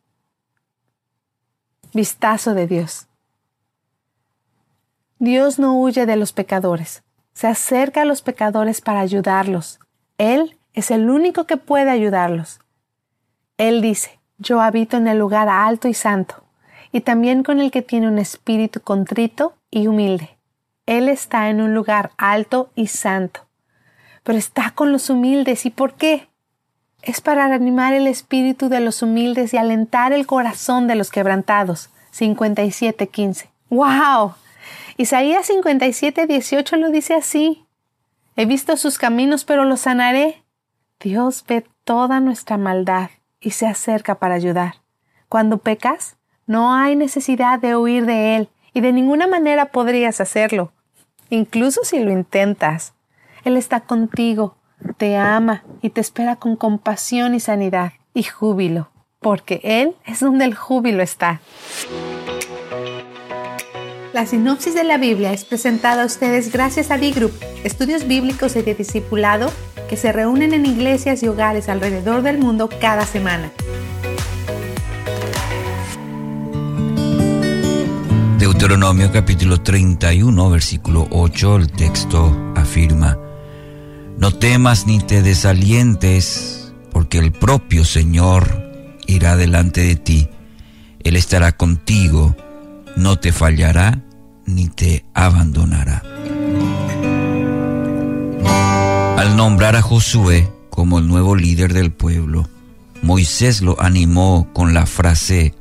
Vistazo de Dios. Dios no huye de los pecadores, se acerca a los pecadores para ayudarlos. Él es el único que puede ayudarlos. Él dice, yo habito en el lugar alto y santo, y también con el que tiene un espíritu contrito y humilde él está en un lugar alto y santo, pero está con los humildes. ¿Y por qué? Es para animar el espíritu de los humildes y alentar el corazón de los quebrantados. 57.15. ¡Wow! Isaías 57.18 lo dice así. He visto sus caminos, pero los sanaré. Dios ve toda nuestra maldad y se acerca para ayudar. Cuando pecas, no hay necesidad de huir de Él y de ninguna manera podrías hacerlo incluso si lo intentas. Él está contigo, te ama y te espera con compasión y sanidad y júbilo, porque Él es donde el júbilo está. La sinopsis de la Biblia es presentada a ustedes gracias a D-Group, estudios bíblicos y de discipulado que se reúnen en iglesias y hogares alrededor del mundo cada semana. Deuteronomio capítulo 31, versículo 8, el texto afirma, No temas ni te desalientes, porque el propio Señor irá delante de ti, Él estará contigo, no te fallará ni te abandonará. Al nombrar a Josué como el nuevo líder del pueblo, Moisés lo animó con la frase,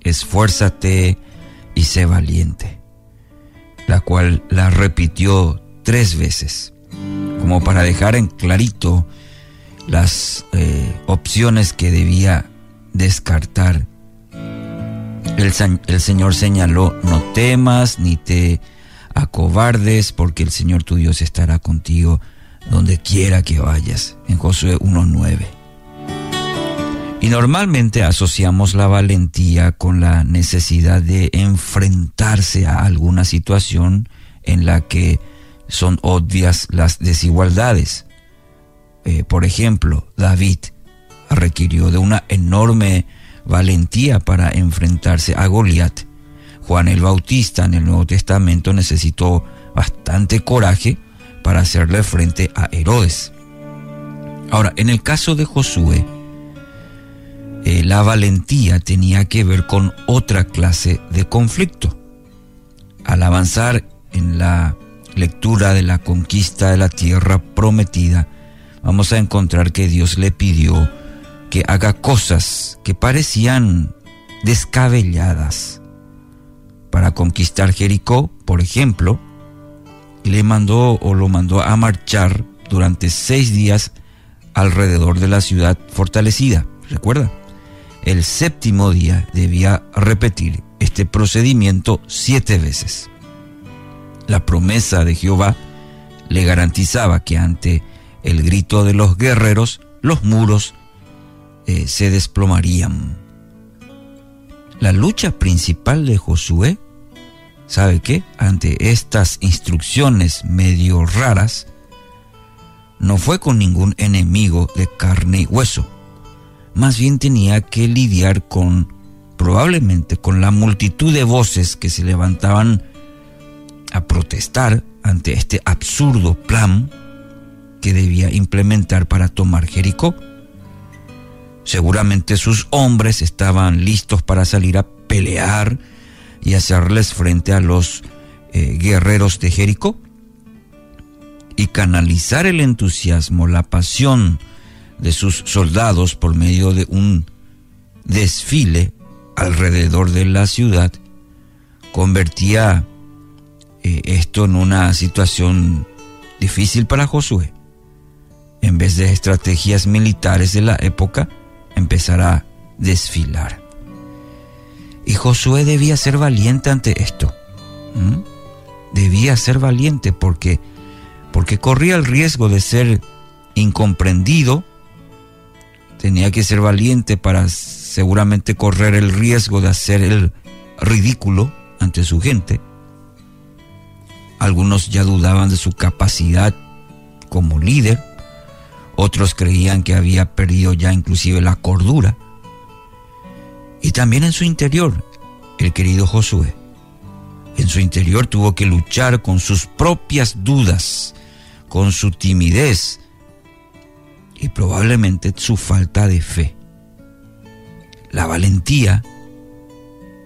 esfuérzate y sé valiente, la cual la repitió tres veces, como para dejar en clarito las eh, opciones que debía descartar. El, el Señor señaló, no temas ni te acobardes, porque el Señor tu Dios estará contigo donde quiera que vayas, en Josué 1.9. Y normalmente asociamos la valentía con la necesidad de enfrentarse a alguna situación en la que son obvias las desigualdades. Eh, por ejemplo, David requirió de una enorme valentía para enfrentarse a Goliat. Juan el Bautista en el Nuevo Testamento necesitó bastante coraje para hacerle frente a Herodes. Ahora, en el caso de Josué, eh, la valentía tenía que ver con otra clase de conflicto. Al avanzar en la lectura de la conquista de la tierra prometida, vamos a encontrar que Dios le pidió que haga cosas que parecían descabelladas. Para conquistar Jericó, por ejemplo, le mandó o lo mandó a marchar durante seis días alrededor de la ciudad fortalecida. ¿Recuerda? El séptimo día debía repetir este procedimiento siete veces. La promesa de Jehová le garantizaba que ante el grito de los guerreros, los muros eh, se desplomarían. La lucha principal de Josué ¿Sabe qué? Ante estas instrucciones medio raras, no fue con ningún enemigo de carne y hueso. Más bien tenía que lidiar con, probablemente, con la multitud de voces que se levantaban a protestar ante este absurdo plan que debía implementar para tomar Jericó. Seguramente sus hombres estaban listos para salir a pelear y hacerles frente a los eh, guerreros de Jericó y canalizar el entusiasmo, la pasión de sus soldados por medio de un desfile alrededor de la ciudad, convertía eh, esto en una situación difícil para Josué. En vez de estrategias militares de la época, empezará a desfilar. Y Josué debía ser valiente ante esto. Debía ser valiente porque, porque corría el riesgo de ser incomprendido. Tenía que ser valiente para seguramente correr el riesgo de hacer el ridículo ante su gente. Algunos ya dudaban de su capacidad como líder. Otros creían que había perdido ya inclusive la cordura. Y también en su interior, el querido Josué. En su interior tuvo que luchar con sus propias dudas, con su timidez y probablemente su falta de fe. La valentía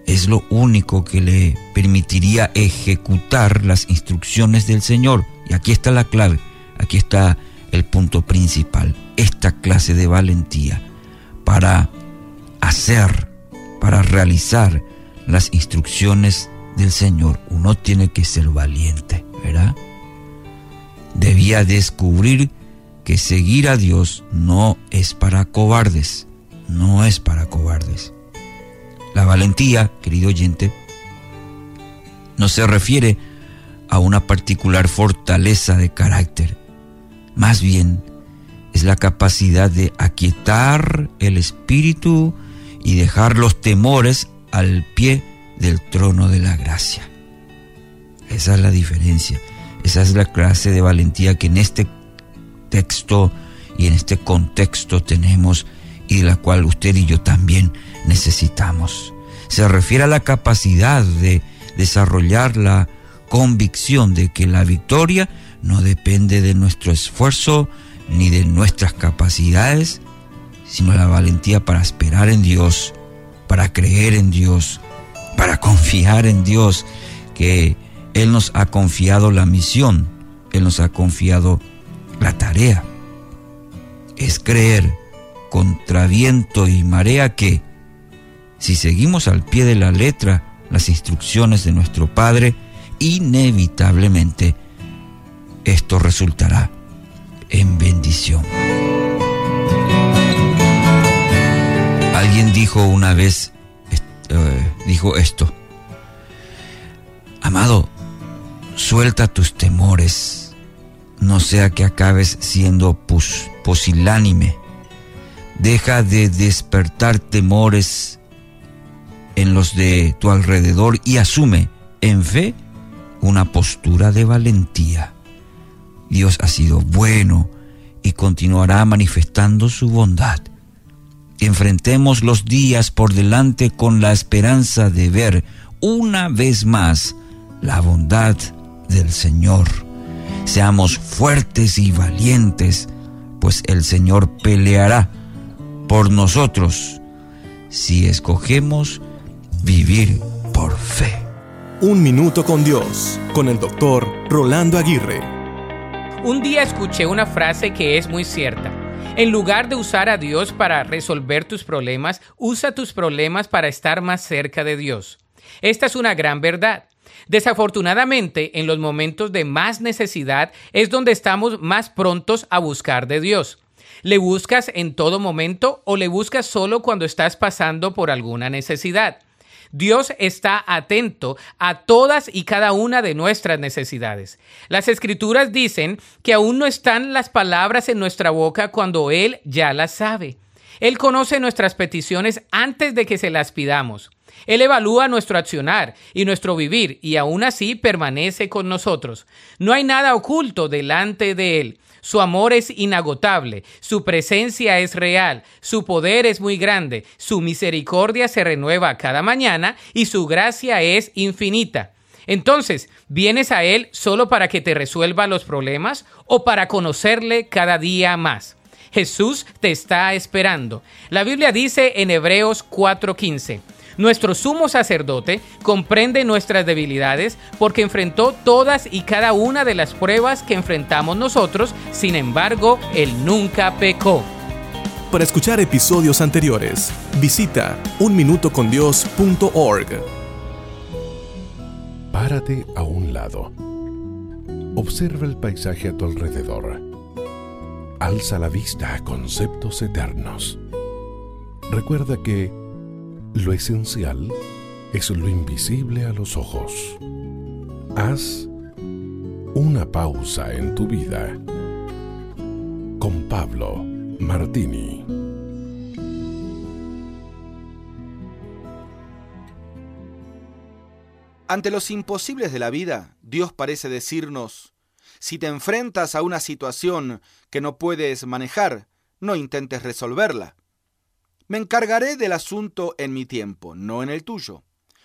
es lo único que le permitiría ejecutar las instrucciones del Señor. Y aquí está la clave, aquí está el punto principal, esta clase de valentía para hacer para realizar las instrucciones del Señor, uno tiene que ser valiente, ¿verdad? Debía descubrir que seguir a Dios no es para cobardes, no es para cobardes. La valentía, querido oyente, no se refiere a una particular fortaleza de carácter, más bien es la capacidad de aquietar el espíritu y dejar los temores al pie del trono de la gracia. Esa es la diferencia. Esa es la clase de valentía que en este texto y en este contexto tenemos y de la cual usted y yo también necesitamos. Se refiere a la capacidad de desarrollar la convicción de que la victoria no depende de nuestro esfuerzo ni de nuestras capacidades, sino la valentía para esperar en Dios, para creer en Dios, para confiar en Dios, que Él nos ha confiado la misión, Él nos ha confiado la tarea. Es creer contra viento y marea que, si seguimos al pie de la letra las instrucciones de nuestro Padre, inevitablemente esto resultará en bendición. Alguien dijo una vez, eh, dijo esto, amado, suelta tus temores, no sea que acabes siendo pus, posilánime, deja de despertar temores en los de tu alrededor y asume en fe una postura de valentía. Dios ha sido bueno y continuará manifestando su bondad. Enfrentemos los días por delante con la esperanza de ver una vez más la bondad del Señor. Seamos fuertes y valientes, pues el Señor peleará por nosotros si escogemos vivir por fe. Un minuto con Dios, con el doctor Rolando Aguirre. Un día escuché una frase que es muy cierta. En lugar de usar a Dios para resolver tus problemas, usa tus problemas para estar más cerca de Dios. Esta es una gran verdad. Desafortunadamente, en los momentos de más necesidad es donde estamos más prontos a buscar de Dios. ¿Le buscas en todo momento o le buscas solo cuando estás pasando por alguna necesidad? Dios está atento a todas y cada una de nuestras necesidades. Las escrituras dicen que aún no están las palabras en nuestra boca cuando Él ya las sabe. Él conoce nuestras peticiones antes de que se las pidamos. Él evalúa nuestro accionar y nuestro vivir y aún así permanece con nosotros. No hay nada oculto delante de Él. Su amor es inagotable, su presencia es real, su poder es muy grande, su misericordia se renueva cada mañana y su gracia es infinita. Entonces, ¿vienes a Él solo para que te resuelva los problemas o para conocerle cada día más? Jesús te está esperando. La Biblia dice en Hebreos 4:15, nuestro sumo sacerdote comprende nuestras debilidades porque enfrentó todas y cada una de las pruebas que enfrentamos nosotros, sin embargo, Él nunca pecó. Para escuchar episodios anteriores, visita unminutocondios.org. Párate a un lado. Observa el paisaje a tu alrededor. Alza la vista a conceptos eternos. Recuerda que lo esencial es lo invisible a los ojos. Haz una pausa en tu vida con Pablo Martini. Ante los imposibles de la vida, Dios parece decirnos, si te enfrentas a una situación que no puedes manejar, no intentes resolverla. Me encargaré del asunto en mi tiempo, no en el tuyo.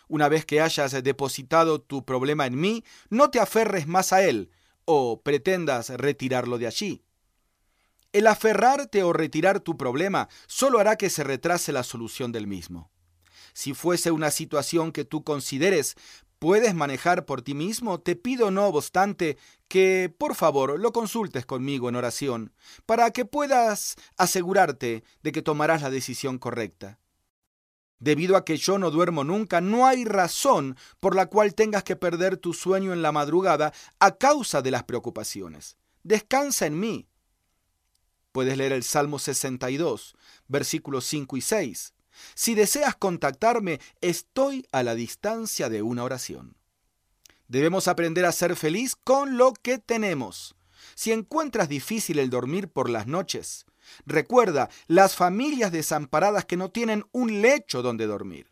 Una vez que hayas depositado tu problema en mí, no te aferres más a él o pretendas retirarlo de allí. El aferrarte o retirar tu problema solo hará que se retrase la solución del mismo. Si fuese una situación que tú consideres puedes manejar por ti mismo, te pido no obstante que, por favor, lo consultes conmigo en oración, para que puedas asegurarte de que tomarás la decisión correcta. Debido a que yo no duermo nunca, no hay razón por la cual tengas que perder tu sueño en la madrugada a causa de las preocupaciones. Descansa en mí. Puedes leer el Salmo 62, versículos 5 y 6. Si deseas contactarme, estoy a la distancia de una oración. Debemos aprender a ser feliz con lo que tenemos. Si encuentras difícil el dormir por las noches, recuerda las familias desamparadas que no tienen un lecho donde dormir.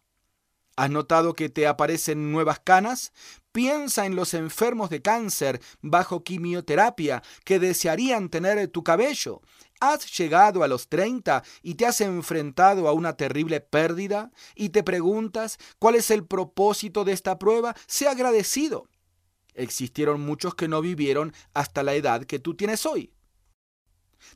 ¿Has notado que te aparecen nuevas canas? Piensa en los enfermos de cáncer bajo quimioterapia que desearían tener tu cabello. ¿Has llegado a los 30 y te has enfrentado a una terrible pérdida y te preguntas cuál es el propósito de esta prueba? Sé agradecido. Existieron muchos que no vivieron hasta la edad que tú tienes hoy.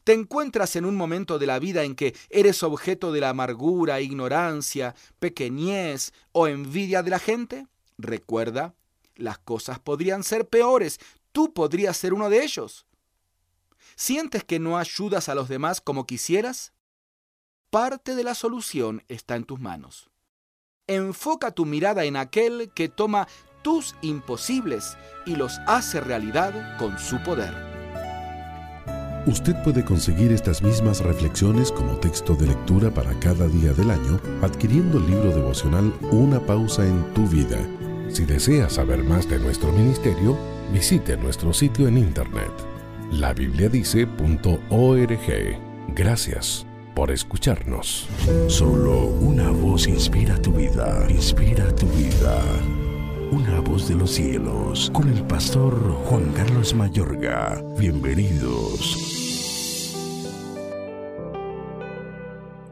¿Te encuentras en un momento de la vida en que eres objeto de la amargura, ignorancia, pequeñez o envidia de la gente? Recuerda, las cosas podrían ser peores. Tú podrías ser uno de ellos. ¿Sientes que no ayudas a los demás como quisieras? Parte de la solución está en tus manos. Enfoca tu mirada en aquel que toma tus imposibles y los hace realidad con su poder. Usted puede conseguir estas mismas reflexiones como texto de lectura para cada día del año adquiriendo el libro devocional Una pausa en tu vida. Si desea saber más de nuestro ministerio, visite nuestro sitio en internet labibliadice.org. Gracias por escucharnos. Solo una voz inspira tu vida, inspira tu vida. Una voz de los cielos, con el pastor Juan Carlos Mayorga. Bienvenidos.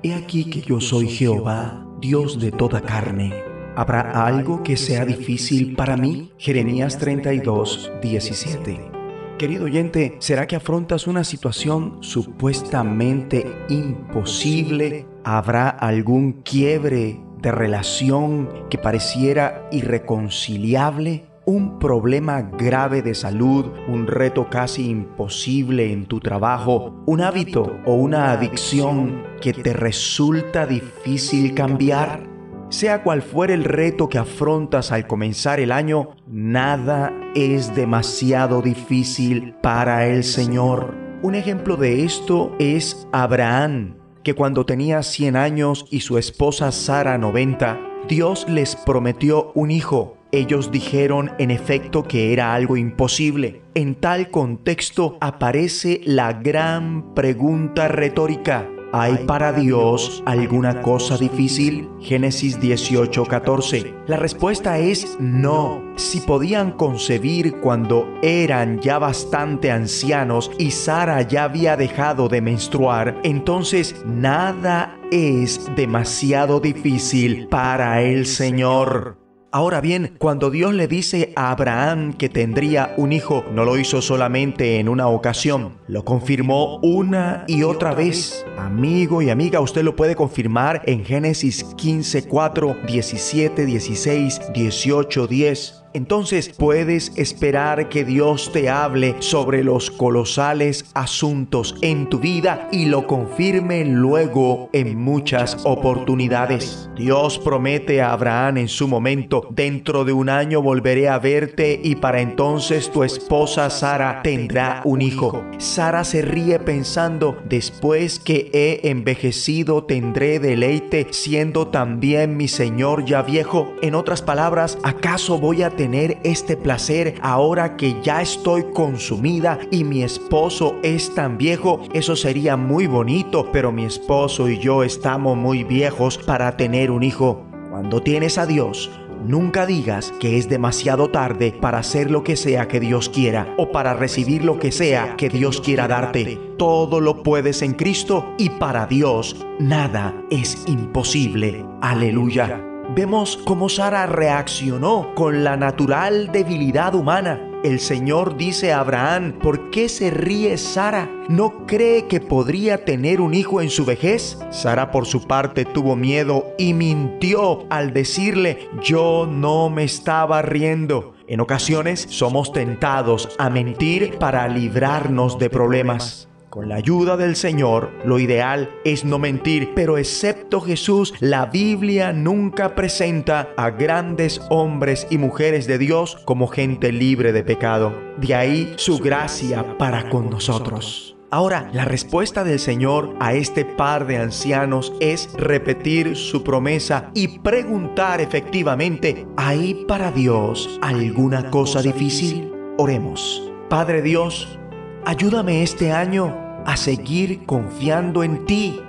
He aquí que yo soy Jehová, Dios de toda carne. ¿Habrá algo que sea difícil para mí? Jeremías 32, 17. Querido oyente, ¿será que afrontas una situación supuestamente imposible? ¿Habrá algún quiebre de relación que pareciera irreconciliable? un problema grave de salud, un reto casi imposible en tu trabajo, un hábito o una adicción que te resulta difícil cambiar. Sea cual fuere el reto que afrontas al comenzar el año, nada es demasiado difícil para el Señor. Un ejemplo de esto es Abraham, que cuando tenía 100 años y su esposa Sara 90, Dios les prometió un hijo ellos dijeron en efecto que era algo imposible. En tal contexto aparece la gran pregunta retórica. ¿Hay para Dios alguna cosa difícil? Génesis 18:14. La respuesta es no. Si podían concebir cuando eran ya bastante ancianos y Sara ya había dejado de menstruar, entonces nada es demasiado difícil para el Señor. Ahora bien, cuando Dios le dice a Abraham que tendría un hijo, no lo hizo solamente en una ocasión, lo confirmó una y otra vez. Amigo y amiga, usted lo puede confirmar en Génesis 15, 4, 17, 16, 18, 10 entonces puedes esperar que Dios te hable sobre los colosales asuntos en tu vida y lo confirme luego en muchas oportunidades. Dios promete a Abraham en su momento, dentro de un año volveré a verte y para entonces tu esposa Sara tendrá un hijo. Sara se ríe pensando, después que he envejecido tendré deleite siendo también mi Señor ya viejo. En otras palabras, ¿acaso voy a tener tener este placer ahora que ya estoy consumida y mi esposo es tan viejo? Eso sería muy bonito, pero mi esposo y yo estamos muy viejos para tener un hijo. Cuando tienes a Dios, Nunca digas que es demasiado tarde para hacer lo que sea que Dios quiera o para recibir lo que sea que Dios quiera darte. Todo lo puedes en Cristo y para Dios nada es imposible. Aleluya vemos cómo Sara reaccionó con la natural debilidad humana. El Señor dice a Abraham, ¿por qué se ríe Sara? ¿No cree que podría tener un hijo en su vejez? Sara por su parte tuvo miedo y mintió al decirle, yo no me estaba riendo. En ocasiones somos tentados a mentir para librarnos de problemas. Con la ayuda del Señor, lo ideal es no mentir, pero excepto Jesús, la Biblia nunca presenta a grandes hombres y mujeres de Dios como gente libre de pecado. De ahí su gracia para con nosotros. Ahora, la respuesta del Señor a este par de ancianos es repetir su promesa y preguntar efectivamente, ¿hay para Dios alguna cosa difícil? Oremos. Padre Dios, ayúdame este año a seguir confiando en ti.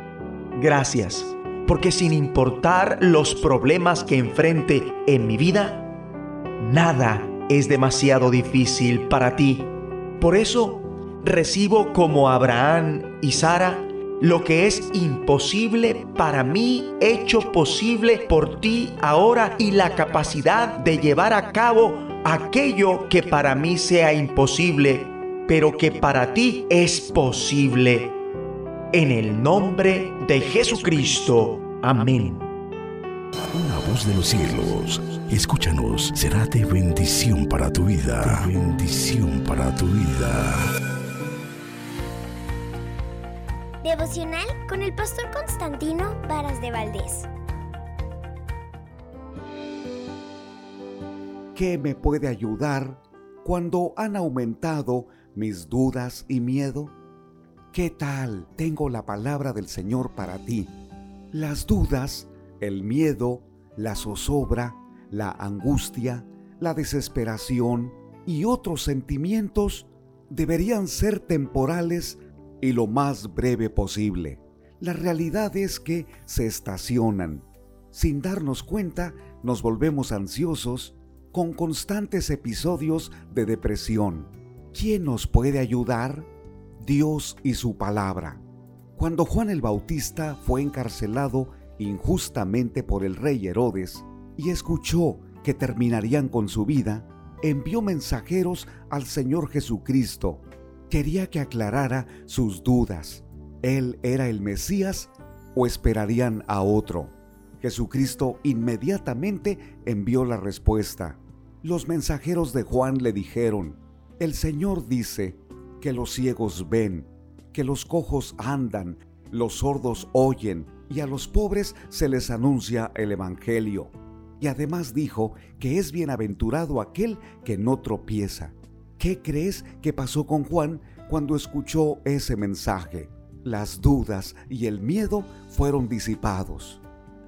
Gracias, porque sin importar los problemas que enfrente en mi vida, nada es demasiado difícil para ti. Por eso recibo como Abraham y Sara lo que es imposible para mí, hecho posible por ti ahora y la capacidad de llevar a cabo aquello que para mí sea imposible, pero que para ti es posible. En el nombre de Jesucristo. Amén. Una voz de los cielos, escúchanos, será de bendición para tu vida. De bendición para tu vida. Devocional con el pastor Constantino Varas de Valdés. ¿Qué me puede ayudar cuando han aumentado mis dudas y miedo? ¿Qué tal? Tengo la palabra del Señor para ti. Las dudas, el miedo, la zozobra, la angustia, la desesperación y otros sentimientos deberían ser temporales y lo más breve posible. La realidad es que se estacionan. Sin darnos cuenta, nos volvemos ansiosos con constantes episodios de depresión. ¿Quién nos puede ayudar? Dios y su palabra. Cuando Juan el Bautista fue encarcelado injustamente por el rey Herodes y escuchó que terminarían con su vida, envió mensajeros al Señor Jesucristo. Quería que aclarara sus dudas. ¿Él era el Mesías o esperarían a otro? Jesucristo inmediatamente envió la respuesta. Los mensajeros de Juan le dijeron, el Señor dice que los ciegos ven, que los cojos andan, los sordos oyen, y a los pobres se les anuncia el Evangelio. Y además dijo que es bienaventurado aquel que no tropieza. ¿Qué crees que pasó con Juan cuando escuchó ese mensaje? Las dudas y el miedo fueron disipados.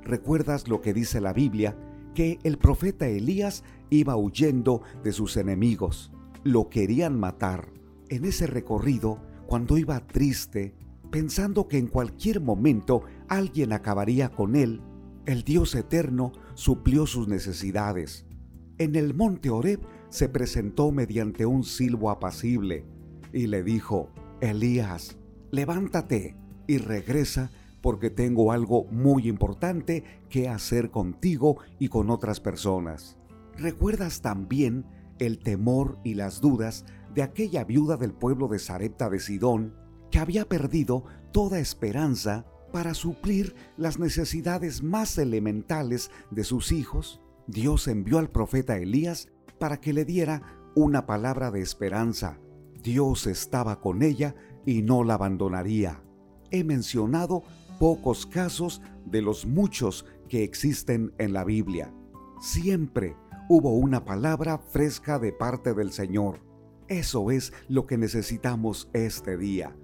¿Recuerdas lo que dice la Biblia? Que el profeta Elías iba huyendo de sus enemigos. Lo querían matar. En ese recorrido, cuando iba triste, pensando que en cualquier momento alguien acabaría con él, el Dios eterno suplió sus necesidades. En el monte Horeb se presentó mediante un silbo apacible y le dijo, Elías, levántate y regresa porque tengo algo muy importante que hacer contigo y con otras personas. ¿Recuerdas también el temor y las dudas de aquella viuda del pueblo de Sarepta de Sidón que había perdido toda esperanza para suplir las necesidades más elementales de sus hijos? Dios envió al profeta Elías para que le diera una palabra de esperanza. Dios estaba con ella y no la abandonaría. He mencionado pocos casos de los muchos que existen en la Biblia. Siempre hubo una palabra fresca de parte del Señor. Eso es lo que necesitamos este día.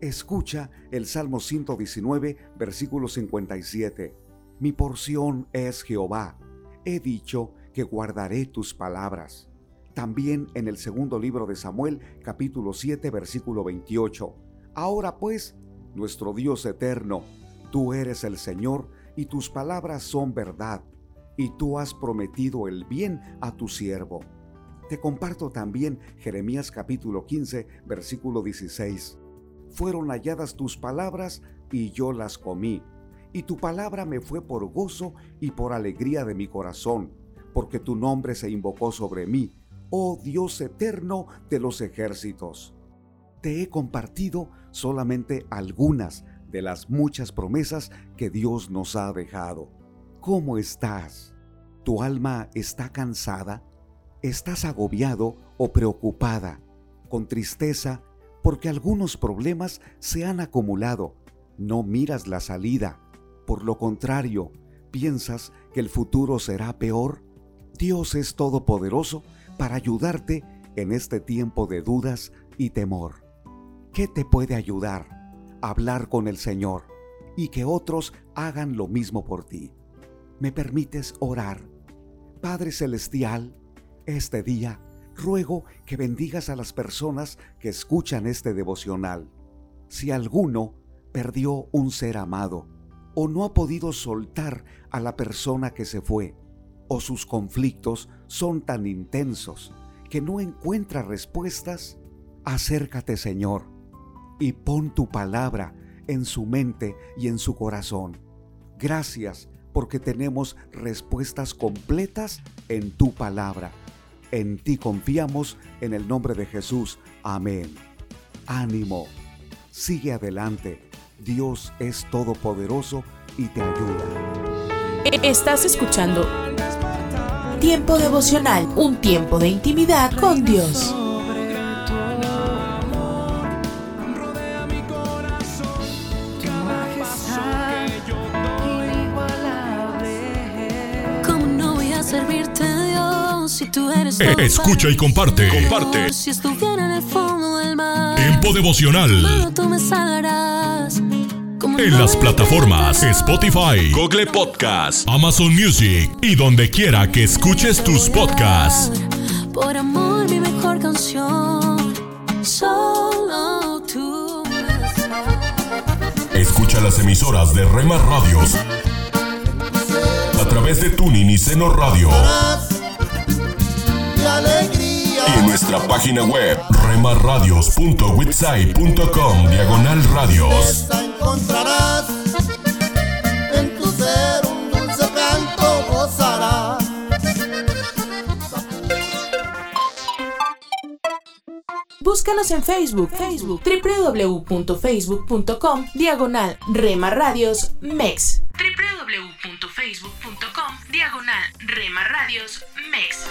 Escucha el Salmo 119, versículo 57. Mi porción es Jehová. He dicho que guardaré tus palabras. También en el segundo libro de Samuel, capítulo 7, versículo 28. Ahora pues, nuestro Dios eterno, tú eres el Señor y tus palabras son verdad, y tú has prometido el bien a tu siervo. Te comparto también Jeremías capítulo 15, versículo 16 fueron halladas tus palabras y yo las comí. Y tu palabra me fue por gozo y por alegría de mi corazón, porque tu nombre se invocó sobre mí, oh Dios eterno de los ejércitos. Te he compartido solamente algunas de las muchas promesas que Dios nos ha dejado. ¿Cómo estás? ¿Tu alma está cansada? ¿Estás agobiado o preocupada, con tristeza porque algunos problemas se han acumulado. No miras la salida. Por lo contrario, piensas que el futuro será peor. Dios es todopoderoso para ayudarte en este tiempo de dudas y temor. ¿Qué te puede ayudar? Hablar con el Señor y que otros hagan lo mismo por ti. ¿Me permites orar? Padre Celestial, este día ruego que bendigas a las personas que escuchan este devocional. Si alguno perdió un ser amado o no ha podido soltar a la persona que se fue, o sus conflictos son tan intensos que no encuentra respuestas, acércate Señor y pon tu palabra en su mente y en su corazón. Gracias porque tenemos respuestas completas en tu palabra. En ti confiamos en el nombre de Jesús. Amén. Ánimo. Sigue adelante. Dios es todopoderoso y te ayuda. Estás escuchando Tiempo devocional, un tiempo de intimidad con Dios. Si tú eres Eh, escucha y comparte. Comparte. Si estuviera en el fondo del mar, Tiempo devocional. solo tú me salvarás. ¿Cómo En no las plataformas Spotify, Google Podcast, Amazon Music y donde quiera que escuches tus podcasts. Por amor, mi mejor canción. Solo tú. Escucha las emisoras de Rema Radios a través de Tuning y Seno Radio. Y en nuestra página web remarradios.witsai.com diagonal radios. encontrarás en tu ser un dulce canto gozarás. Búscanos en Facebook, Facebook, www.facebook.com, diagonal Rema Radios MEX. www.facebook.com, diagonal Rema Radios MEX.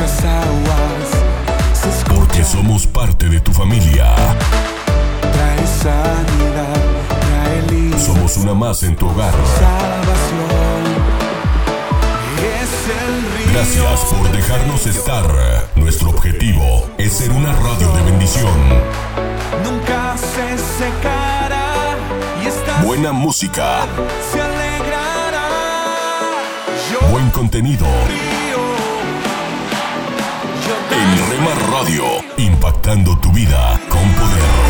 Muchas aguas Porque somos parte de tu familia. trae sanidad, trae libertad, Somos una más en tu hogar. salvación. Es el río Gracias por dejarnos estar. Nuestro objetivo es ser una radio de bendición. nunca se secará y esta Buena música, se alegrará. Yo buen contenido. Rema Radio, impactando tu vida con poder.